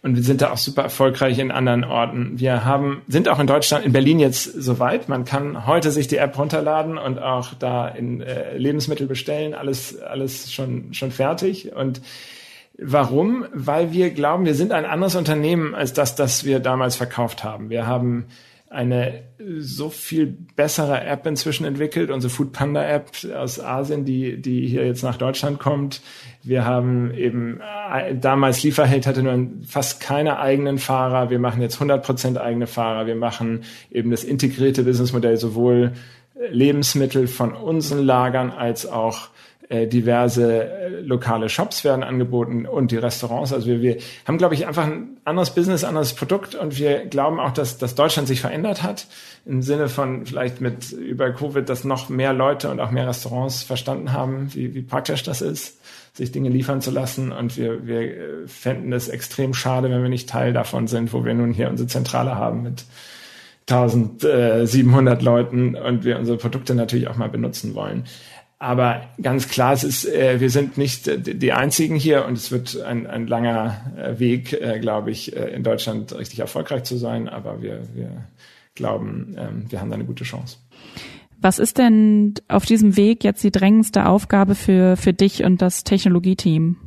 Und wir sind da auch super erfolgreich in anderen Orten. Wir haben, sind auch in Deutschland, in Berlin jetzt soweit. Man kann heute sich die App runterladen und auch da in äh, Lebensmittel bestellen. Alles, alles schon, schon fertig. Und warum? Weil wir glauben, wir sind ein anderes Unternehmen als das, das wir damals verkauft haben. Wir haben eine so viel bessere App inzwischen entwickelt, unsere Food Panda App aus Asien, die, die hier jetzt nach Deutschland kommt. Wir haben eben, äh, damals Lieferheld hatte nur fast keine eigenen Fahrer. Wir machen jetzt 100 Prozent eigene Fahrer. Wir machen eben das integrierte Businessmodell sowohl Lebensmittel von unseren Lagern als auch äh, diverse äh, lokale Shops werden angeboten und die Restaurants. Also wir, wir haben, glaube ich, einfach ein anderes Business, anderes Produkt und wir glauben auch, dass, dass Deutschland sich verändert hat im Sinne von vielleicht mit über Covid, dass noch mehr Leute und auch mehr Restaurants verstanden haben, wie, wie praktisch das ist, sich Dinge liefern zu lassen. Und wir, wir äh, fänden es extrem schade, wenn wir nicht Teil davon sind, wo wir nun hier unsere Zentrale haben mit 1700 Leuten und wir unsere Produkte natürlich auch mal benutzen wollen. Aber ganz klar, es ist, äh, wir sind nicht äh, die einzigen hier und es wird ein, ein langer äh, Weg, äh, glaube ich, äh, in Deutschland richtig erfolgreich zu sein. Aber wir, wir glauben, ähm, wir haben da eine gute Chance. Was ist denn auf diesem Weg jetzt die drängendste Aufgabe für, für dich und das Technologieteam?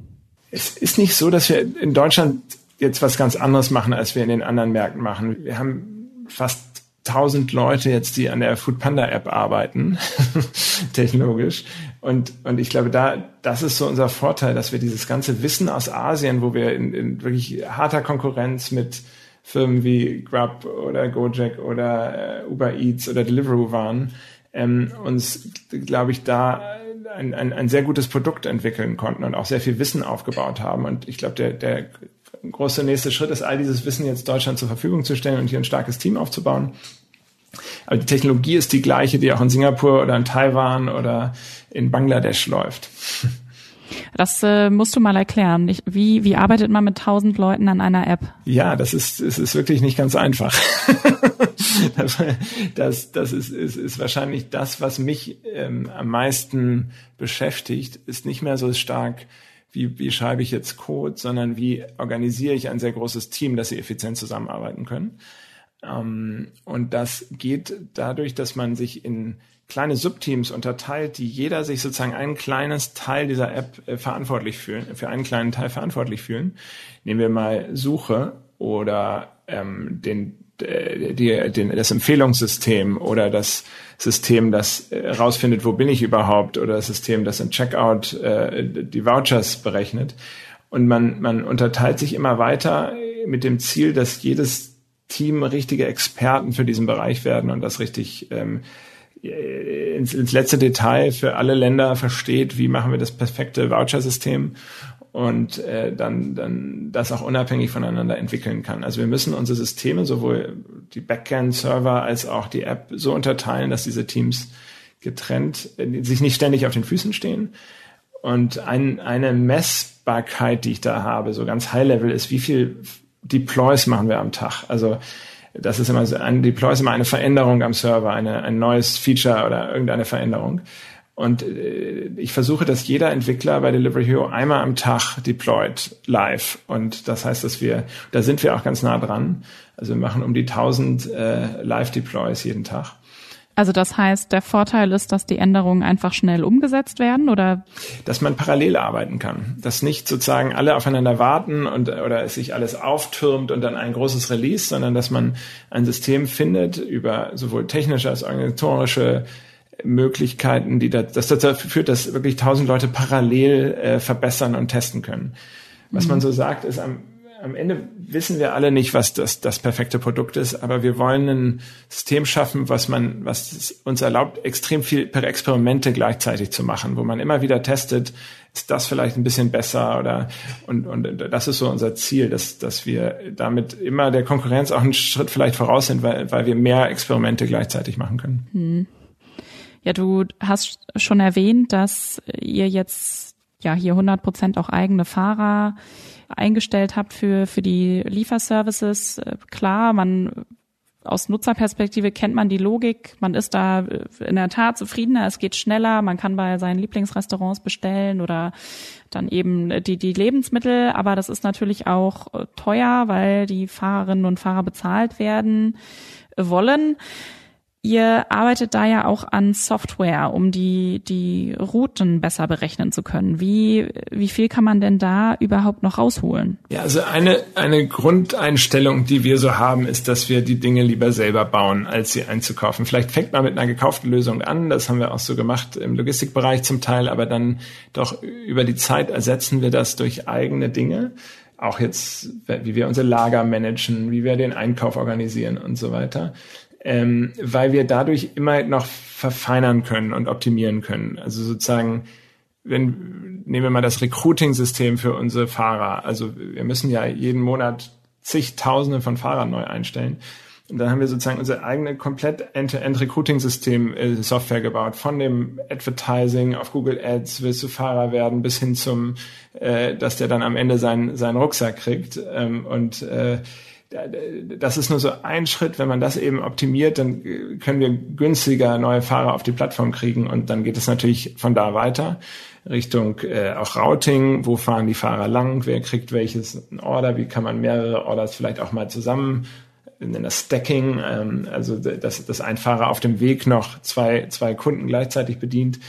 Es ist nicht so, dass wir in Deutschland jetzt was ganz anderes machen, als wir in den anderen Märkten machen. Wir haben fast tausend Leute jetzt, die an der Foodpanda App arbeiten, technologisch. Und, und ich glaube, da, das ist so unser Vorteil, dass wir dieses ganze Wissen aus Asien, wo wir in, in wirklich harter Konkurrenz mit Firmen wie Grub oder Gojek oder äh, Uber Eats oder Deliveroo waren, ähm, uns, glaube ich, da ein, ein, ein sehr gutes Produkt entwickeln konnten und auch sehr viel Wissen aufgebaut haben. Und ich glaube, der, der große nächste Schritt ist, all dieses Wissen jetzt Deutschland zur Verfügung zu stellen und hier ein starkes Team aufzubauen. Aber die Technologie ist die gleiche, die auch in Singapur oder in Taiwan oder in Bangladesch läuft. Das äh, musst du mal erklären. Ich, wie, wie arbeitet man mit tausend Leuten an einer App? Ja, das ist, es ist wirklich nicht ganz einfach. das das, das ist, ist, ist wahrscheinlich das, was mich ähm, am meisten beschäftigt, ist nicht mehr so stark, wie, wie schreibe ich jetzt Code, sondern wie organisiere ich ein sehr großes Team, dass sie effizient zusammenarbeiten können. Ähm, und das geht dadurch, dass man sich in kleine Subteams unterteilt, die jeder sich sozusagen ein kleines Teil dieser App äh, verantwortlich fühlen, für einen kleinen Teil verantwortlich fühlen. Nehmen wir mal Suche oder ähm, den, die, den, das Empfehlungssystem oder das System, das äh, rausfindet, wo bin ich überhaupt oder das System, das im Checkout äh, die Vouchers berechnet. Und man, man unterteilt sich immer weiter mit dem Ziel, dass jedes Team richtige Experten für diesen Bereich werden und das richtig ähm, ins, ins letzte Detail für alle Länder versteht, wie machen wir das perfekte Voucher-System und äh, dann, dann das auch unabhängig voneinander entwickeln kann. Also wir müssen unsere Systeme, sowohl die Backend-Server als auch die App, so unterteilen, dass diese Teams getrennt, äh, sich nicht ständig auf den Füßen stehen. Und ein, eine Messbarkeit, die ich da habe, so ganz High-Level, ist, wie viel Deploys machen wir am Tag. Also das ist immer so, ein Deploy ist immer eine Veränderung am Server, eine, ein neues Feature oder irgendeine Veränderung. Und äh, ich versuche, dass jeder Entwickler bei Delivery Hero einmal am Tag deployt live. Und das heißt, dass wir, da sind wir auch ganz nah dran. Also wir machen um die 1000 äh, Live-Deploys jeden Tag. Also das heißt, der Vorteil ist, dass die Änderungen einfach schnell umgesetzt werden oder? Dass man parallel arbeiten kann. Dass nicht sozusagen alle aufeinander warten und, oder es sich alles auftürmt und dann ein großes Release, sondern dass man ein System findet über sowohl technische als organisatorische Möglichkeiten, die das, das dazu führt, dass wirklich tausend Leute parallel äh, verbessern und testen können. Was mhm. man so sagt, ist am am Ende wissen wir alle nicht, was das, das perfekte Produkt ist, aber wir wollen ein System schaffen, was man, was uns erlaubt, extrem viel per Experimente gleichzeitig zu machen, wo man immer wieder testet, ist das vielleicht ein bisschen besser oder und, und das ist so unser Ziel, dass, dass wir damit immer der Konkurrenz auch einen Schritt vielleicht voraus sind, weil, weil wir mehr Experimente gleichzeitig machen können. Hm. Ja, du hast schon erwähnt, dass ihr jetzt ja hier 100 Prozent auch eigene Fahrer eingestellt habt für, für die Lieferservices. Klar, man aus Nutzerperspektive kennt man die Logik. Man ist da äh, in der Tat zufriedener. Es geht schneller. Man kann bei seinen Lieblingsrestaurants bestellen oder dann eben die, die Lebensmittel. Aber das ist natürlich auch äh, teuer, weil die Fahrerinnen und Fahrer bezahlt werden wollen. Ihr arbeitet da ja auch an Software, um die, die Routen besser berechnen zu können. Wie, wie viel kann man denn da überhaupt noch rausholen? Ja, also eine, eine Grundeinstellung, die wir so haben, ist, dass wir die Dinge lieber selber bauen, als sie einzukaufen. Vielleicht fängt man mit einer gekauften Lösung an. Das haben wir auch so gemacht im Logistikbereich zum Teil, aber dann doch über die Zeit ersetzen wir das durch eigene Dinge auch jetzt, wie wir unser Lager managen, wie wir den Einkauf organisieren und so weiter ähm, weil wir dadurch immer noch verfeinern können und optimieren können. Also sozusagen, wenn nehmen wir mal das Recruiting-System für unsere Fahrer. Also wir müssen ja jeden Monat zigtausende von Fahrern neu einstellen. Und dann haben wir sozusagen unser eigene komplett End-to-End-Recruiting-System äh, Software gebaut. Von dem Advertising auf Google Ads, willst du Fahrer werden, bis hin zum, äh, dass der dann am Ende seinen, seinen Rucksack kriegt. Ähm, und äh, das ist nur so ein Schritt. Wenn man das eben optimiert, dann können wir günstiger neue Fahrer auf die Plattform kriegen und dann geht es natürlich von da weiter. Richtung äh, auch Routing, wo fahren die Fahrer lang, wer kriegt welches Order, wie kann man mehrere Orders vielleicht auch mal zusammen in das Stacking, ähm, also dass, dass ein Fahrer auf dem Weg noch zwei, zwei Kunden gleichzeitig bedient.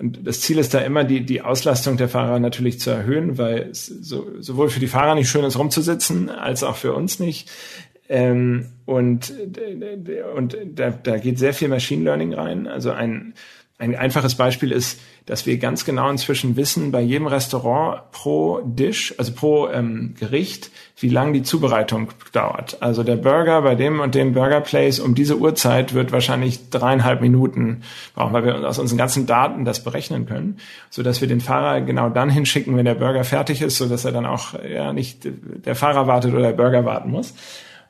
Und das Ziel ist da immer, die, die Auslastung der Fahrer natürlich zu erhöhen, weil es so, sowohl für die Fahrer nicht schön ist, rumzusitzen, als auch für uns nicht. Ähm, und und da, da geht sehr viel Machine Learning rein. Also ein, ein einfaches Beispiel ist, dass wir ganz genau inzwischen wissen, bei jedem Restaurant pro Dish, also pro ähm, Gericht, wie lang die Zubereitung dauert. Also der Burger bei dem und dem Burger Place um diese Uhrzeit wird wahrscheinlich dreieinhalb Minuten brauchen, weil wir aus unseren ganzen Daten das berechnen können, so dass wir den Fahrer genau dann hinschicken, wenn der Burger fertig ist, so dass er dann auch ja nicht der Fahrer wartet oder der Burger warten muss.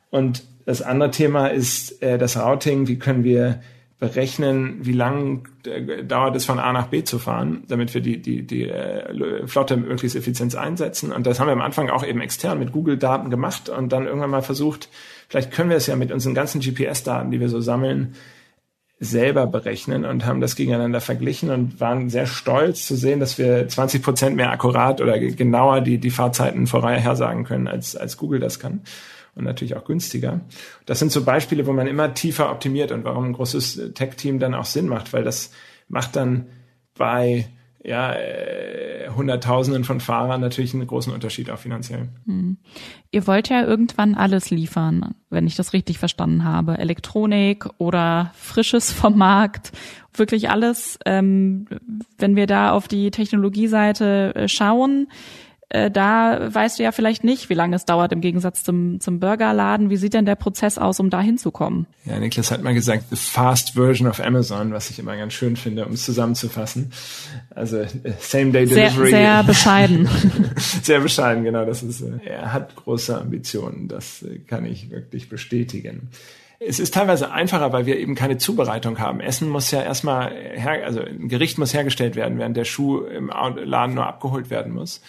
Und das andere Thema ist äh, das Routing. Wie können wir berechnen, wie lang äh, dauert es von A nach B zu fahren, damit wir die, die, die äh, Flotte möglichst effizient einsetzen. Und das haben wir am Anfang auch eben extern mit Google-Daten gemacht und dann irgendwann mal versucht, vielleicht können wir es ja mit unseren ganzen GPS-Daten, die wir so sammeln, selber berechnen und haben das gegeneinander verglichen und waren sehr stolz zu sehen, dass wir 20 Prozent mehr akkurat oder genauer die, die Fahrzeiten vorhersagen können, als, als Google das kann und natürlich auch günstiger. Das sind so Beispiele, wo man immer tiefer optimiert und warum ein großes Tech-Team dann auch Sinn macht, weil das macht dann bei ja, äh, Hunderttausenden von Fahrern natürlich einen großen Unterschied auch finanziell. Hm. Ihr wollt ja irgendwann alles liefern, wenn ich das richtig verstanden habe. Elektronik oder Frisches vom Markt, wirklich alles. Ähm, wenn wir da auf die Technologieseite äh, schauen, äh, da weißt du ja vielleicht nicht, wie lange es dauert im Gegensatz zum, zum Burgerladen. Wie sieht denn der Prozess aus, um da hinzukommen? Ja, Niklas hat mal gesagt, the fast version of Amazon, was ich immer ganz schön finde, um es zusammenzufassen. Also äh, Same Day Delivery. Sehr, sehr bescheiden. sehr bescheiden, genau. Das ist, äh, er hat große Ambitionen. Das kann ich wirklich bestätigen. Es ist teilweise einfacher, weil wir eben keine Zubereitung haben. Essen muss ja erstmal, her, also ein Gericht muss hergestellt werden, während der Schuh im Laden nur abgeholt werden muss.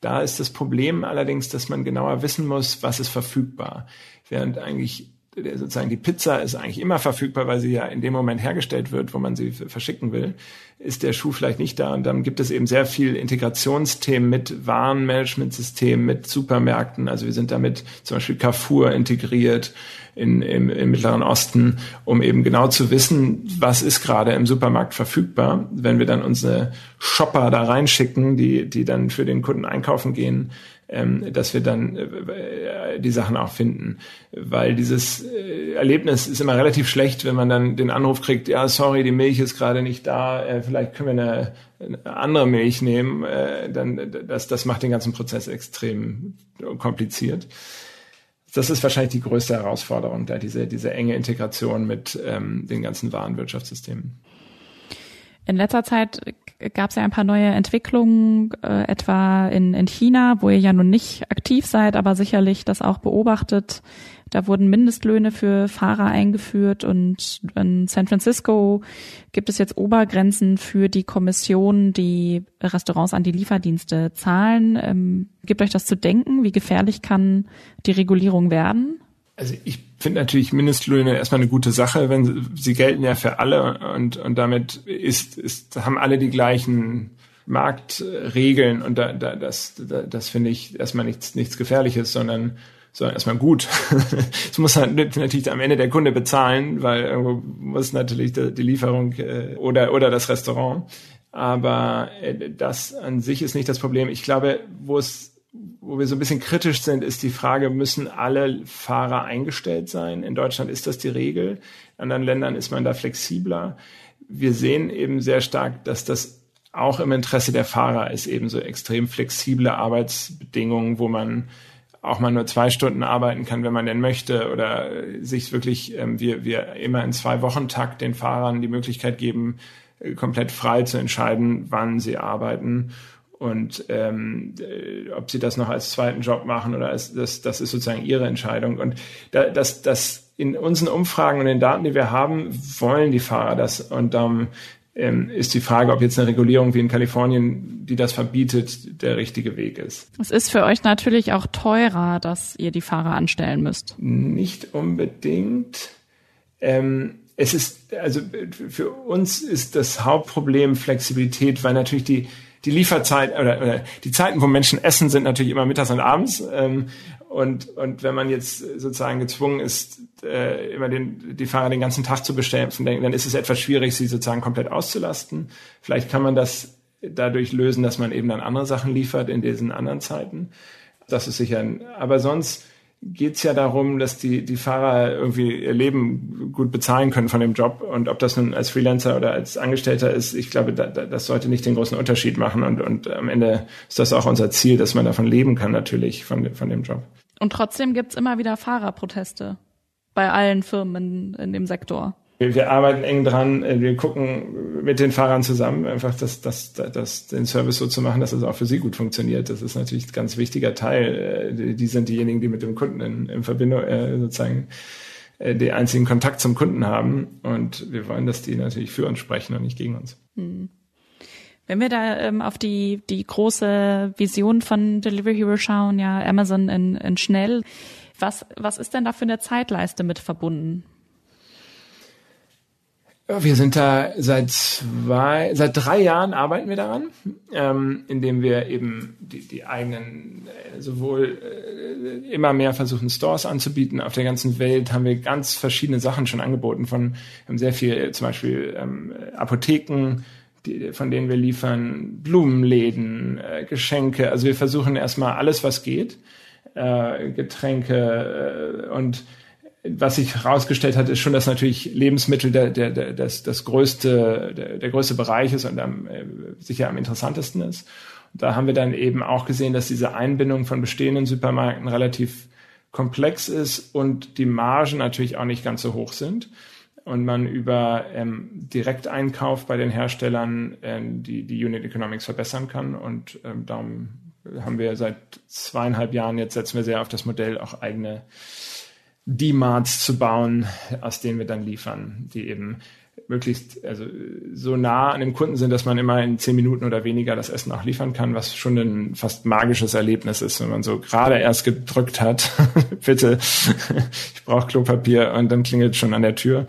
Da ist das Problem allerdings, dass man genauer wissen muss, was ist verfügbar. Während eigentlich sozusagen die Pizza ist eigentlich immer verfügbar, weil sie ja in dem Moment hergestellt wird, wo man sie verschicken will, ist der Schuh vielleicht nicht da. Und dann gibt es eben sehr viel Integrationsthemen mit Warenmanagementsystemen, mit Supermärkten. Also wir sind damit zum Beispiel Carrefour integriert in, im, im Mittleren Osten, um eben genau zu wissen, was ist gerade im Supermarkt verfügbar. Wenn wir dann unsere Shopper da reinschicken, die, die dann für den Kunden einkaufen gehen, ähm, dass wir dann äh, die Sachen auch finden. Weil dieses äh, Erlebnis ist immer relativ schlecht, wenn man dann den Anruf kriegt, ja, sorry, die Milch ist gerade nicht da, äh, vielleicht können wir eine, eine andere Milch nehmen. Äh, dann, das, das macht den ganzen Prozess extrem kompliziert. Das ist wahrscheinlich die größte Herausforderung, da diese, diese enge Integration mit ähm, den ganzen Warenwirtschaftssystemen. In letzter Zeit gab es ja ein paar neue Entwicklungen, äh, etwa in, in China, wo ihr ja nun nicht aktiv seid, aber sicherlich das auch beobachtet. Da wurden Mindestlöhne für Fahrer eingeführt und in San Francisco gibt es jetzt Obergrenzen für die Kommission, die Restaurants an die Lieferdienste zahlen. Ähm, gibt euch das zu denken? Wie gefährlich kann die Regulierung werden? Also ich finde natürlich Mindestlöhne erstmal eine gute Sache, wenn sie, gelten ja für alle und, und damit ist, ist, haben alle die gleichen Marktregeln und da, da, das, da, das finde ich erstmal nichts, nichts Gefährliches, sondern, sondern erstmal gut. Es muss halt natürlich am Ende der Kunde bezahlen, weil irgendwo muss natürlich die, die Lieferung äh, oder, oder das Restaurant. Aber äh, das an sich ist nicht das Problem. Ich glaube, wo es wo wir so ein bisschen kritisch sind, ist die Frage, müssen alle Fahrer eingestellt sein? In Deutschland ist das die Regel. In anderen Ländern ist man da flexibler. Wir sehen eben sehr stark, dass das auch im Interesse der Fahrer ist, eben so extrem flexible Arbeitsbedingungen, wo man auch mal nur zwei Stunden arbeiten kann, wenn man denn möchte, oder sich wirklich, ähm, wir, wir immer in zwei Wochen Takt den Fahrern die Möglichkeit geben, äh, komplett frei zu entscheiden, wann sie arbeiten und ähm, äh, ob sie das noch als zweiten Job machen oder als, das, das ist sozusagen ihre Entscheidung. Und da, das, das in unseren Umfragen und den Daten, die wir haben, wollen die Fahrer das. Und ähm, ähm, ist die Frage, ob jetzt eine Regulierung wie in Kalifornien, die das verbietet, der richtige Weg ist. Es ist für euch natürlich auch teurer, dass ihr die Fahrer anstellen müsst. Nicht unbedingt. Ähm, es ist, also für uns ist das Hauptproblem Flexibilität, weil natürlich die, die Lieferzeit oder, oder die Zeiten, wo Menschen essen, sind natürlich immer mittags und abends. Ähm, und, und wenn man jetzt sozusagen gezwungen ist, äh, immer den, die Fahrer den ganzen Tag zu bestellen, dann ist es etwas schwierig, sie sozusagen komplett auszulasten. Vielleicht kann man das dadurch lösen, dass man eben dann andere Sachen liefert in diesen anderen Zeiten. Das ist sicher, ein, aber sonst geht's ja darum, dass die, die Fahrer irgendwie ihr Leben gut bezahlen können von dem Job. Und ob das nun als Freelancer oder als Angestellter ist, ich glaube, da, da, das sollte nicht den großen Unterschied machen. Und, und am Ende ist das auch unser Ziel, dass man davon leben kann, natürlich, von, von dem Job. Und trotzdem gibt's immer wieder Fahrerproteste bei allen Firmen in, in dem Sektor. Wir, wir, arbeiten eng dran, äh, wir gucken mit den Fahrern zusammen, einfach das, das, das, den Service so zu machen, dass es auch für sie gut funktioniert. Das ist natürlich ein ganz wichtiger Teil. Äh, die sind diejenigen, die mit dem Kunden in, in Verbindung äh, sozusagen den einzigen Kontakt zum Kunden haben. Und wir wollen, dass die natürlich für uns sprechen und nicht gegen uns. Hm. Wenn wir da ähm, auf die, die große Vision von Delivery Hero schauen, ja, Amazon in, in schnell, was, was ist denn da für eine Zeitleiste mit verbunden? Wir sind da seit zwei, seit drei Jahren arbeiten wir daran, ähm, indem wir eben die, die eigenen äh, sowohl äh, immer mehr versuchen Stores anzubieten auf der ganzen Welt haben wir ganz verschiedene Sachen schon angeboten von haben sehr viel äh, zum Beispiel ähm, Apotheken die, von denen wir liefern, Blumenläden, äh, Geschenke. Also wir versuchen erstmal alles, was geht, äh, Getränke äh, und was sich herausgestellt hat, ist schon, dass natürlich Lebensmittel der, der, der, das, das größte, der, der größte Bereich ist und am, äh, sicher am interessantesten ist. Und da haben wir dann eben auch gesehen, dass diese Einbindung von bestehenden Supermärkten relativ komplex ist und die Margen natürlich auch nicht ganz so hoch sind und man über ähm, Direkteinkauf bei den Herstellern äh, die, die Unit Economics verbessern kann. Und ähm, darum haben wir seit zweieinhalb Jahren, jetzt setzen wir sehr auf das Modell, auch eigene D-Marts zu bauen, aus denen wir dann liefern, die eben möglichst also so nah an dem Kunden sind, dass man immer in zehn Minuten oder weniger das Essen auch liefern kann, was schon ein fast magisches Erlebnis ist, wenn man so gerade erst gedrückt hat, bitte, ich brauche Klopapier und dann klingelt schon an der Tür.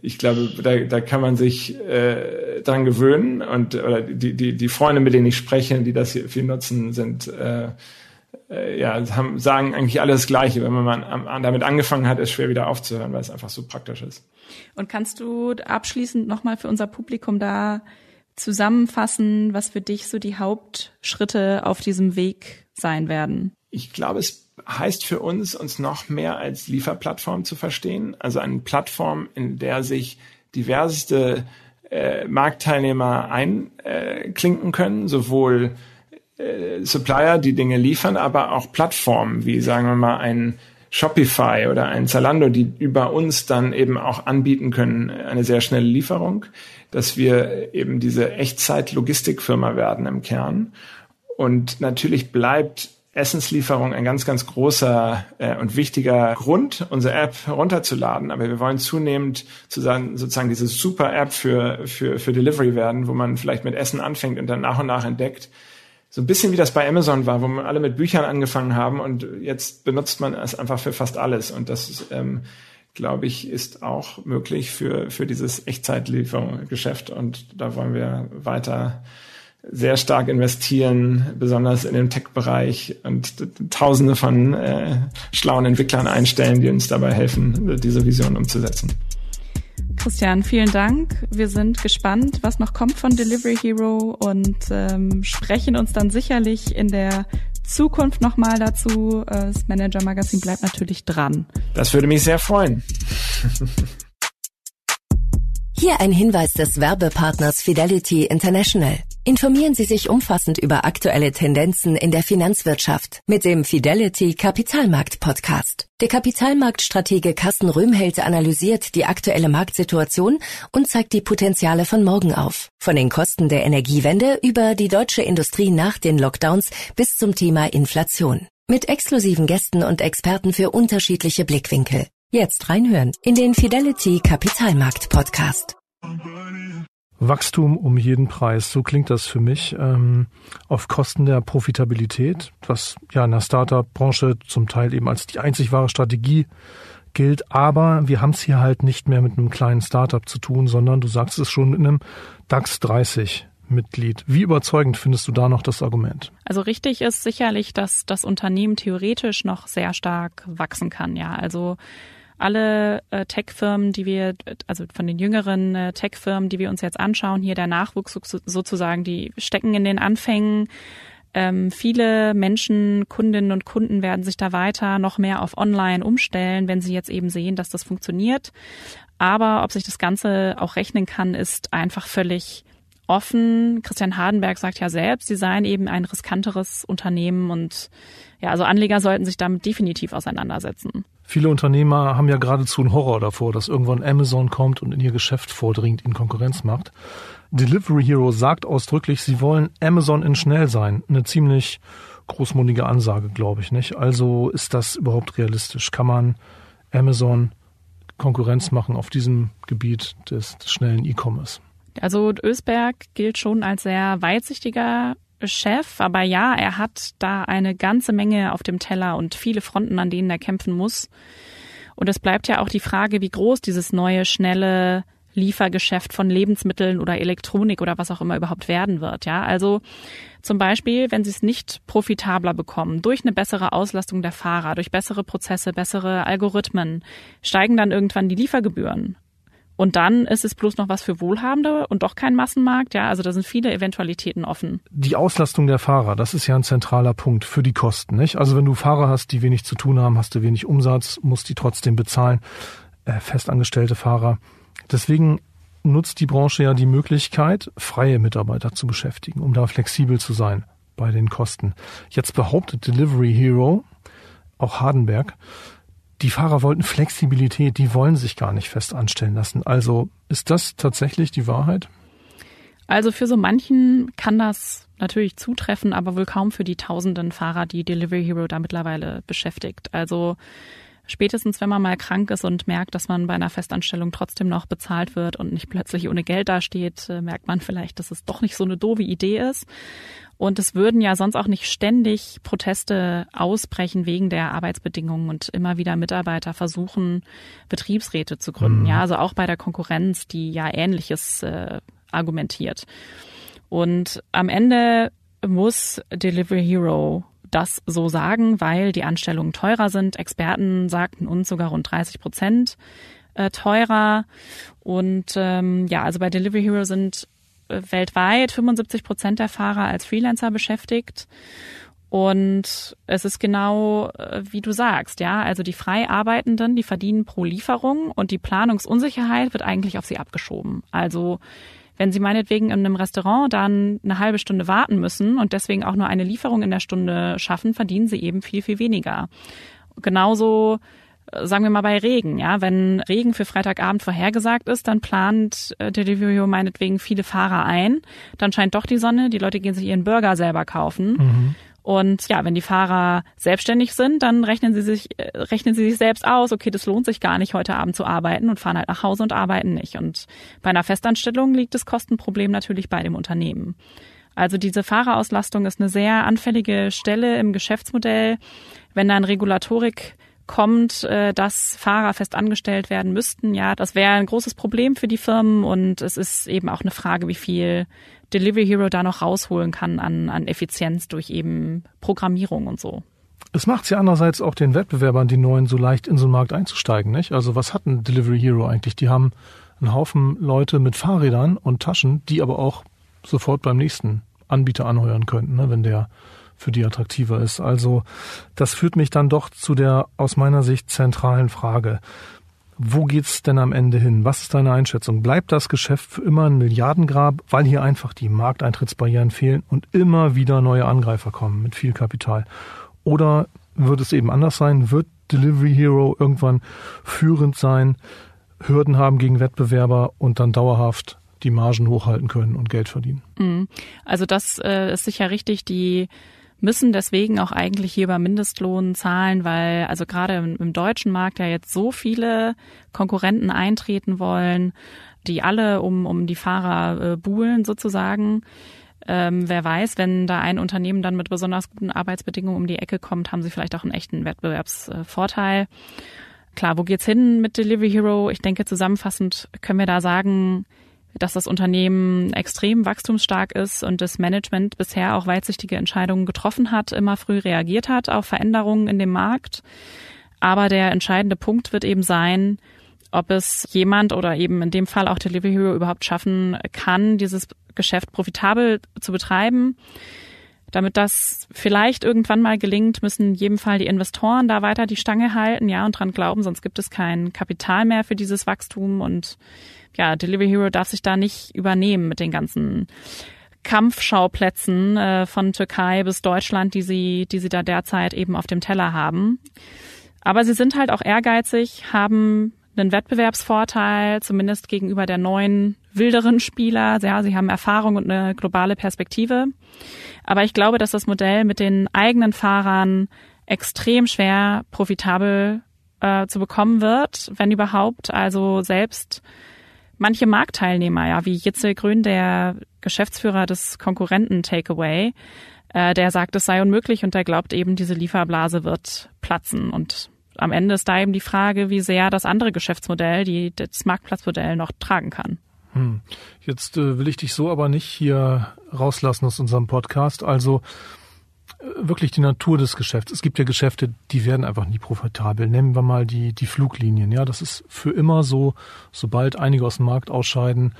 Ich glaube, da, da kann man sich äh, dran gewöhnen und oder die, die, die Freunde, mit denen ich spreche, die das hier viel nutzen, sind äh, äh, ja, haben, sagen eigentlich alles das Gleiche. Wenn man mal damit angefangen hat, ist schwer wieder aufzuhören, weil es einfach so praktisch ist. Und kannst du abschließend nochmal für unser Publikum da zusammenfassen, was für dich so die Hauptschritte auf diesem Weg sein werden? Ich glaube, es heißt für uns, uns noch mehr als Lieferplattform zu verstehen. Also eine Plattform, in der sich diverseste äh, Marktteilnehmer einklinken äh, können, sowohl äh, Supplier, die Dinge liefern, aber auch Plattformen, wie sagen wir mal ein Shopify oder ein Zalando, die über uns dann eben auch anbieten können, eine sehr schnelle Lieferung, dass wir eben diese Echtzeit-Logistikfirma werden im Kern. Und natürlich bleibt Essenslieferung ein ganz, ganz großer äh, und wichtiger Grund, unsere App herunterzuladen. Aber wir wollen zunehmend sozusagen, sozusagen diese Super-App für, für, für Delivery werden, wo man vielleicht mit Essen anfängt und dann nach und nach entdeckt, so ein bisschen wie das bei Amazon war, wo man alle mit Büchern angefangen haben und jetzt benutzt man es einfach für fast alles. Und das, ähm, glaube ich, ist auch möglich für, für dieses Echtzeitlieferungsgeschäft. Und da wollen wir weiter sehr stark investieren, besonders in den Tech-Bereich und Tausende von äh, schlauen Entwicklern einstellen, die uns dabei helfen, diese Vision umzusetzen. Christian, vielen Dank. Wir sind gespannt, was noch kommt von Delivery Hero und ähm, sprechen uns dann sicherlich in der Zukunft nochmal dazu. Äh, das Manager Magazin bleibt natürlich dran. Das würde mich sehr freuen. Hier ein Hinweis des Werbepartners Fidelity International. Informieren Sie sich umfassend über aktuelle Tendenzen in der Finanzwirtschaft mit dem Fidelity Kapitalmarkt Podcast. Der Kapitalmarktstratege Carsten Röhmheld analysiert die aktuelle Marktsituation und zeigt die Potenziale von morgen auf. Von den Kosten der Energiewende über die deutsche Industrie nach den Lockdowns bis zum Thema Inflation. Mit exklusiven Gästen und Experten für unterschiedliche Blickwinkel. Jetzt reinhören in den Fidelity Kapitalmarkt Podcast. Wachstum um jeden Preis, so klingt das für mich, ähm, auf Kosten der Profitabilität, was ja in der Startup-Branche zum Teil eben als die einzig wahre Strategie gilt. Aber wir haben es hier halt nicht mehr mit einem kleinen Startup zu tun, sondern du sagst es schon in einem DAX 30 Mitglied. Wie überzeugend findest du da noch das Argument? Also richtig ist sicherlich, dass das Unternehmen theoretisch noch sehr stark wachsen kann. Ja, also alle äh, Tech-Firmen, die wir, also von den jüngeren äh, Tech-Firmen, die wir uns jetzt anschauen, hier der Nachwuchs sozusagen, die stecken in den Anfängen. Ähm, viele Menschen, Kundinnen und Kunden werden sich da weiter noch mehr auf Online umstellen, wenn sie jetzt eben sehen, dass das funktioniert. Aber ob sich das Ganze auch rechnen kann, ist einfach völlig offen. Christian Hardenberg sagt ja selbst, sie seien eben ein riskanteres Unternehmen und ja, also Anleger sollten sich damit definitiv auseinandersetzen. Viele Unternehmer haben ja geradezu einen Horror davor, dass irgendwann Amazon kommt und in ihr Geschäft vordringt, ihnen Konkurrenz macht. Delivery Hero sagt ausdrücklich, sie wollen Amazon in schnell sein. Eine ziemlich großmundige Ansage, glaube ich, nicht? Also ist das überhaupt realistisch? Kann man Amazon Konkurrenz machen auf diesem Gebiet des, schnellen E-Commerce? Also Ösberg gilt schon als sehr weitsichtiger Chef, aber ja, er hat da eine ganze Menge auf dem Teller und viele Fronten, an denen er kämpfen muss. Und es bleibt ja auch die Frage, wie groß dieses neue, schnelle Liefergeschäft von Lebensmitteln oder Elektronik oder was auch immer überhaupt werden wird. Ja, also zum Beispiel, wenn sie es nicht profitabler bekommen, durch eine bessere Auslastung der Fahrer, durch bessere Prozesse, bessere Algorithmen, steigen dann irgendwann die Liefergebühren. Und dann ist es bloß noch was für Wohlhabende und doch kein Massenmarkt. Ja, also da sind viele Eventualitäten offen. Die Auslastung der Fahrer, das ist ja ein zentraler Punkt für die Kosten, nicht? Also wenn du Fahrer hast, die wenig zu tun haben, hast du wenig Umsatz, musst die trotzdem bezahlen. Äh, festangestellte Fahrer. Deswegen nutzt die Branche ja die Möglichkeit, freie Mitarbeiter zu beschäftigen, um da flexibel zu sein bei den Kosten. Jetzt behauptet Delivery Hero, auch Hardenberg, die Fahrer wollten Flexibilität, die wollen sich gar nicht fest anstellen lassen. Also ist das tatsächlich die Wahrheit? Also für so manchen kann das natürlich zutreffen, aber wohl kaum für die tausenden Fahrer, die Delivery Hero da mittlerweile beschäftigt. Also spätestens, wenn man mal krank ist und merkt, dass man bei einer Festanstellung trotzdem noch bezahlt wird und nicht plötzlich ohne Geld dasteht, äh, merkt man vielleicht, dass es doch nicht so eine doofe Idee ist. Und es würden ja sonst auch nicht ständig Proteste ausbrechen wegen der Arbeitsbedingungen und immer wieder Mitarbeiter versuchen, Betriebsräte zu gründen. Mhm. Ja, also auch bei der Konkurrenz, die ja Ähnliches äh, argumentiert. Und am Ende muss Delivery Hero das so sagen, weil die Anstellungen teurer sind. Experten sagten uns sogar rund 30 Prozent äh, teurer. Und ähm, ja, also bei Delivery Hero sind weltweit 75 Prozent der Fahrer als Freelancer beschäftigt. Und es ist genau, äh, wie du sagst, ja, also die frei Arbeitenden, die verdienen pro Lieferung und die Planungsunsicherheit wird eigentlich auf sie abgeschoben. Also wenn Sie meinetwegen in einem Restaurant dann eine halbe Stunde warten müssen und deswegen auch nur eine Lieferung in der Stunde schaffen, verdienen Sie eben viel, viel weniger. Genauso sagen wir mal bei Regen, ja, wenn Regen für Freitagabend vorhergesagt ist, dann plant äh, Delivery meinetwegen viele Fahrer ein, dann scheint doch die Sonne, die Leute gehen sich ihren Burger selber kaufen. Mhm. Und ja, wenn die Fahrer selbstständig sind, dann rechnen sie sich, äh, rechnen sie sich selbst aus, okay, das lohnt sich gar nicht, heute Abend zu arbeiten und fahren halt nach Hause und arbeiten nicht. Und bei einer Festanstellung liegt das Kostenproblem natürlich bei dem Unternehmen. Also diese Fahrerauslastung ist eine sehr anfällige Stelle im Geschäftsmodell. Wenn dann Regulatorik kommt, äh, dass Fahrer fest angestellt werden müssten, ja, das wäre ein großes Problem für die Firmen und es ist eben auch eine Frage, wie viel Delivery Hero da noch rausholen kann an, an Effizienz durch eben Programmierung und so. Es macht ja andererseits auch den Wettbewerbern, die neuen, so leicht in so einen Markt einzusteigen, nicht? Also was hat ein Delivery Hero eigentlich? Die haben einen Haufen Leute mit Fahrrädern und Taschen, die aber auch sofort beim nächsten Anbieter anheuern könnten, ne, wenn der für die attraktiver ist. Also das führt mich dann doch zu der aus meiner Sicht zentralen Frage. Wo geht's denn am Ende hin? Was ist deine Einschätzung? Bleibt das Geschäft für immer ein Milliardengrab, weil hier einfach die Markteintrittsbarrieren fehlen und immer wieder neue Angreifer kommen mit viel Kapital? Oder wird es eben anders sein? Wird Delivery Hero irgendwann führend sein, Hürden haben gegen Wettbewerber und dann dauerhaft die Margen hochhalten können und Geld verdienen? Mhm. Also das äh, ist sicher richtig. Die müssen deswegen auch eigentlich hier über Mindestlohn zahlen, weil also gerade im, im deutschen Markt ja jetzt so viele Konkurrenten eintreten wollen, die alle um, um die Fahrer äh, buhlen sozusagen. Ähm, wer weiß, wenn da ein Unternehmen dann mit besonders guten Arbeitsbedingungen um die Ecke kommt, haben sie vielleicht auch einen echten Wettbewerbsvorteil. Klar, wo geht's hin mit Delivery Hero? Ich denke, zusammenfassend können wir da sagen, dass das Unternehmen extrem wachstumsstark ist und das Management bisher auch weitsichtige Entscheidungen getroffen hat, immer früh reagiert hat auf Veränderungen in dem Markt. Aber der entscheidende Punkt wird eben sein, ob es jemand oder eben in dem Fall auch Delivery Hero überhaupt schaffen kann, dieses Geschäft profitabel zu betreiben. Damit das vielleicht irgendwann mal gelingt, müssen in jedem Fall die Investoren da weiter die Stange halten, ja, und dran glauben, sonst gibt es kein Kapital mehr für dieses Wachstum und ja, Delivery Hero darf sich da nicht übernehmen mit den ganzen Kampfschauplätzen äh, von Türkei bis Deutschland, die sie, die sie da derzeit eben auf dem Teller haben. Aber sie sind halt auch ehrgeizig, haben einen Wettbewerbsvorteil, zumindest gegenüber der neuen, wilderen Spieler. Ja, sie haben Erfahrung und eine globale Perspektive. Aber ich glaube, dass das Modell mit den eigenen Fahrern extrem schwer profitabel äh, zu bekommen wird, wenn überhaupt. Also selbst manche Marktteilnehmer, ja, wie Jitzel Grün, der Geschäftsführer des Konkurrenten Takeaway, äh, der sagt, es sei unmöglich und der glaubt eben, diese Lieferblase wird platzen. Und am Ende ist da eben die Frage, wie sehr das andere Geschäftsmodell, die, das Marktplatzmodell noch tragen kann. Hm. Jetzt äh, will ich dich so aber nicht hier rauslassen aus unserem Podcast. Also wirklich die Natur des Geschäfts. Es gibt ja Geschäfte, die werden einfach nie profitabel. Nehmen wir mal die, die Fluglinien. Ja, das ist für immer so, sobald einige aus dem Markt ausscheiden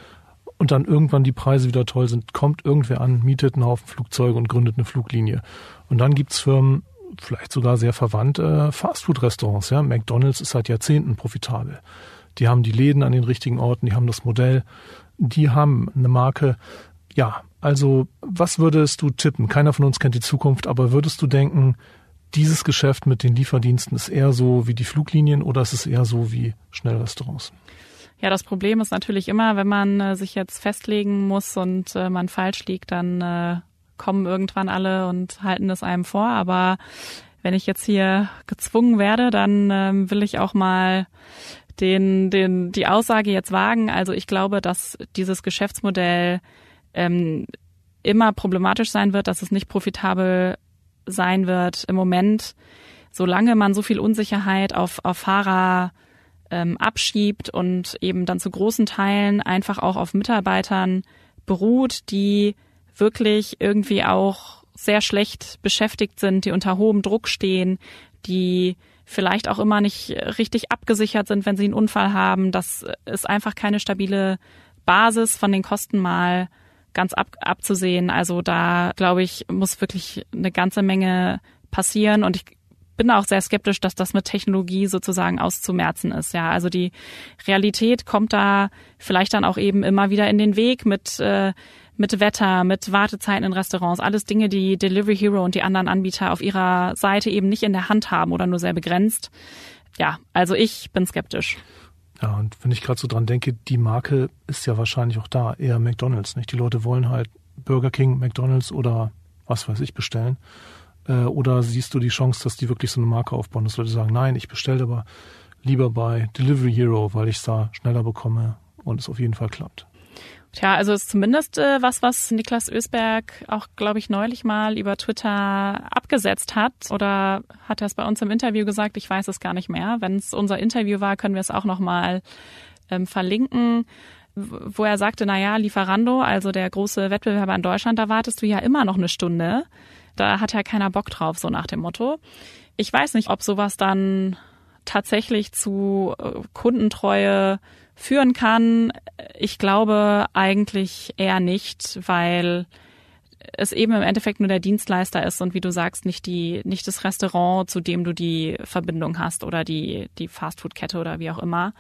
und dann irgendwann die Preise wieder toll sind, kommt irgendwer an, mietet einen Haufen Flugzeuge und gründet eine Fluglinie. Und dann gibt's Firmen, vielleicht sogar sehr verwandt, äh, Fastfood-Restaurants. Ja, McDonald's ist seit Jahrzehnten profitabel. Die haben die Läden an den richtigen Orten, die haben das Modell, die haben eine Marke. Ja, also, was würdest du tippen? Keiner von uns kennt die Zukunft, aber würdest du denken, dieses Geschäft mit den Lieferdiensten ist eher so wie die Fluglinien oder ist es eher so wie Schnellrestaurants? Ja, das Problem ist natürlich immer, wenn man äh, sich jetzt festlegen muss und äh, man falsch liegt, dann äh, kommen irgendwann alle und halten es einem vor. Aber wenn ich jetzt hier gezwungen werde, dann ähm, will ich auch mal den, den, die Aussage jetzt wagen. Also ich glaube, dass dieses Geschäftsmodell ähm, immer problematisch sein wird, dass es nicht profitabel sein wird im Moment, solange man so viel Unsicherheit auf, auf Fahrer ähm, abschiebt und eben dann zu großen Teilen einfach auch auf Mitarbeitern beruht, die wirklich irgendwie auch sehr schlecht beschäftigt sind, die unter hohem Druck stehen, die vielleicht auch immer nicht richtig abgesichert sind, wenn sie einen Unfall haben. Das ist einfach keine stabile Basis von den Kosten mal ganz ab, abzusehen. Also da, glaube ich, muss wirklich eine ganze Menge passieren und ich bin auch sehr skeptisch, dass das mit Technologie sozusagen auszumerzen ist. Ja, also die Realität kommt da vielleicht dann auch eben immer wieder in den Weg mit äh, mit Wetter, mit Wartezeiten in Restaurants, alles Dinge, die Delivery Hero und die anderen Anbieter auf ihrer Seite eben nicht in der Hand haben oder nur sehr begrenzt. Ja, also ich bin skeptisch. Ja, und wenn ich gerade so dran denke, die Marke ist ja wahrscheinlich auch da, eher McDonalds, nicht? Die Leute wollen halt Burger King, McDonalds oder was weiß ich bestellen. Äh, oder siehst du die Chance, dass die wirklich so eine Marke aufbauen, dass Leute sagen, nein, ich bestelle aber lieber bei Delivery Hero, weil ich es da schneller bekomme und es auf jeden Fall klappt. Tja, also ist zumindest äh, was, was Niklas Ösberg auch, glaube ich, neulich mal über Twitter abgesetzt hat. Oder hat er es bei uns im Interview gesagt? Ich weiß es gar nicht mehr. Wenn es unser Interview war, können wir es auch nochmal ähm, verlinken wo er sagte, na ja, Lieferando, also der große Wettbewerber in Deutschland, da wartest du ja immer noch eine Stunde. Da hat ja keiner Bock drauf, so nach dem Motto. Ich weiß nicht, ob sowas dann tatsächlich zu äh, Kundentreue führen kann. Ich glaube eigentlich eher nicht, weil es eben im Endeffekt nur der Dienstleister ist und wie du sagst, nicht die, nicht das Restaurant, zu dem du die Verbindung hast oder die, die Fastfood-Kette oder wie auch immer.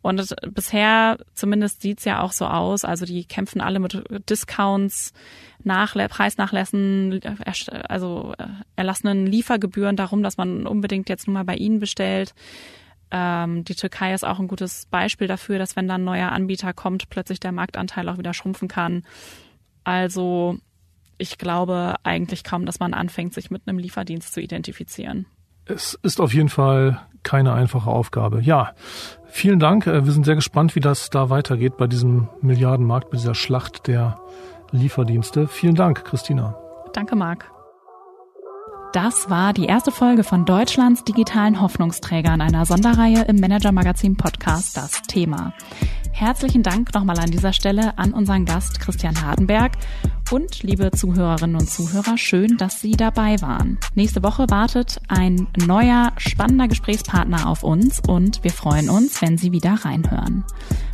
Und bisher zumindest sieht's ja auch so aus. Also die kämpfen alle mit Discounts, Nachlä Preisnachlässen, also äh, erlassenen Liefergebühren darum, dass man unbedingt jetzt nur mal bei ihnen bestellt. Ähm, die Türkei ist auch ein gutes Beispiel dafür, dass wenn dann ein neuer Anbieter kommt, plötzlich der Marktanteil auch wieder schrumpfen kann. Also ich glaube eigentlich kaum, dass man anfängt, sich mit einem Lieferdienst zu identifizieren. Es ist auf jeden Fall keine einfache Aufgabe. Ja, vielen Dank. Äh, wir sind sehr gespannt, wie das da weitergeht bei diesem Milliardenmarkt, bei dieser Schlacht der Lieferdienste. Vielen Dank, Christina. Danke, Marc. Das war die erste Folge von Deutschlands digitalen Hoffnungsträgern einer Sonderreihe im Manager Magazin Podcast Das Thema. Herzlichen Dank nochmal an dieser Stelle an unseren Gast Christian Hardenberg und liebe Zuhörerinnen und Zuhörer, schön, dass Sie dabei waren. Nächste Woche wartet ein neuer, spannender Gesprächspartner auf uns und wir freuen uns, wenn Sie wieder reinhören.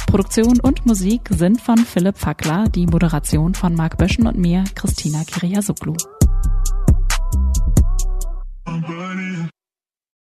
Produktion und Musik sind von Philipp Fackler, die Moderation von Marc Böschen und mir, Christina Kiriasoglu. I'm running.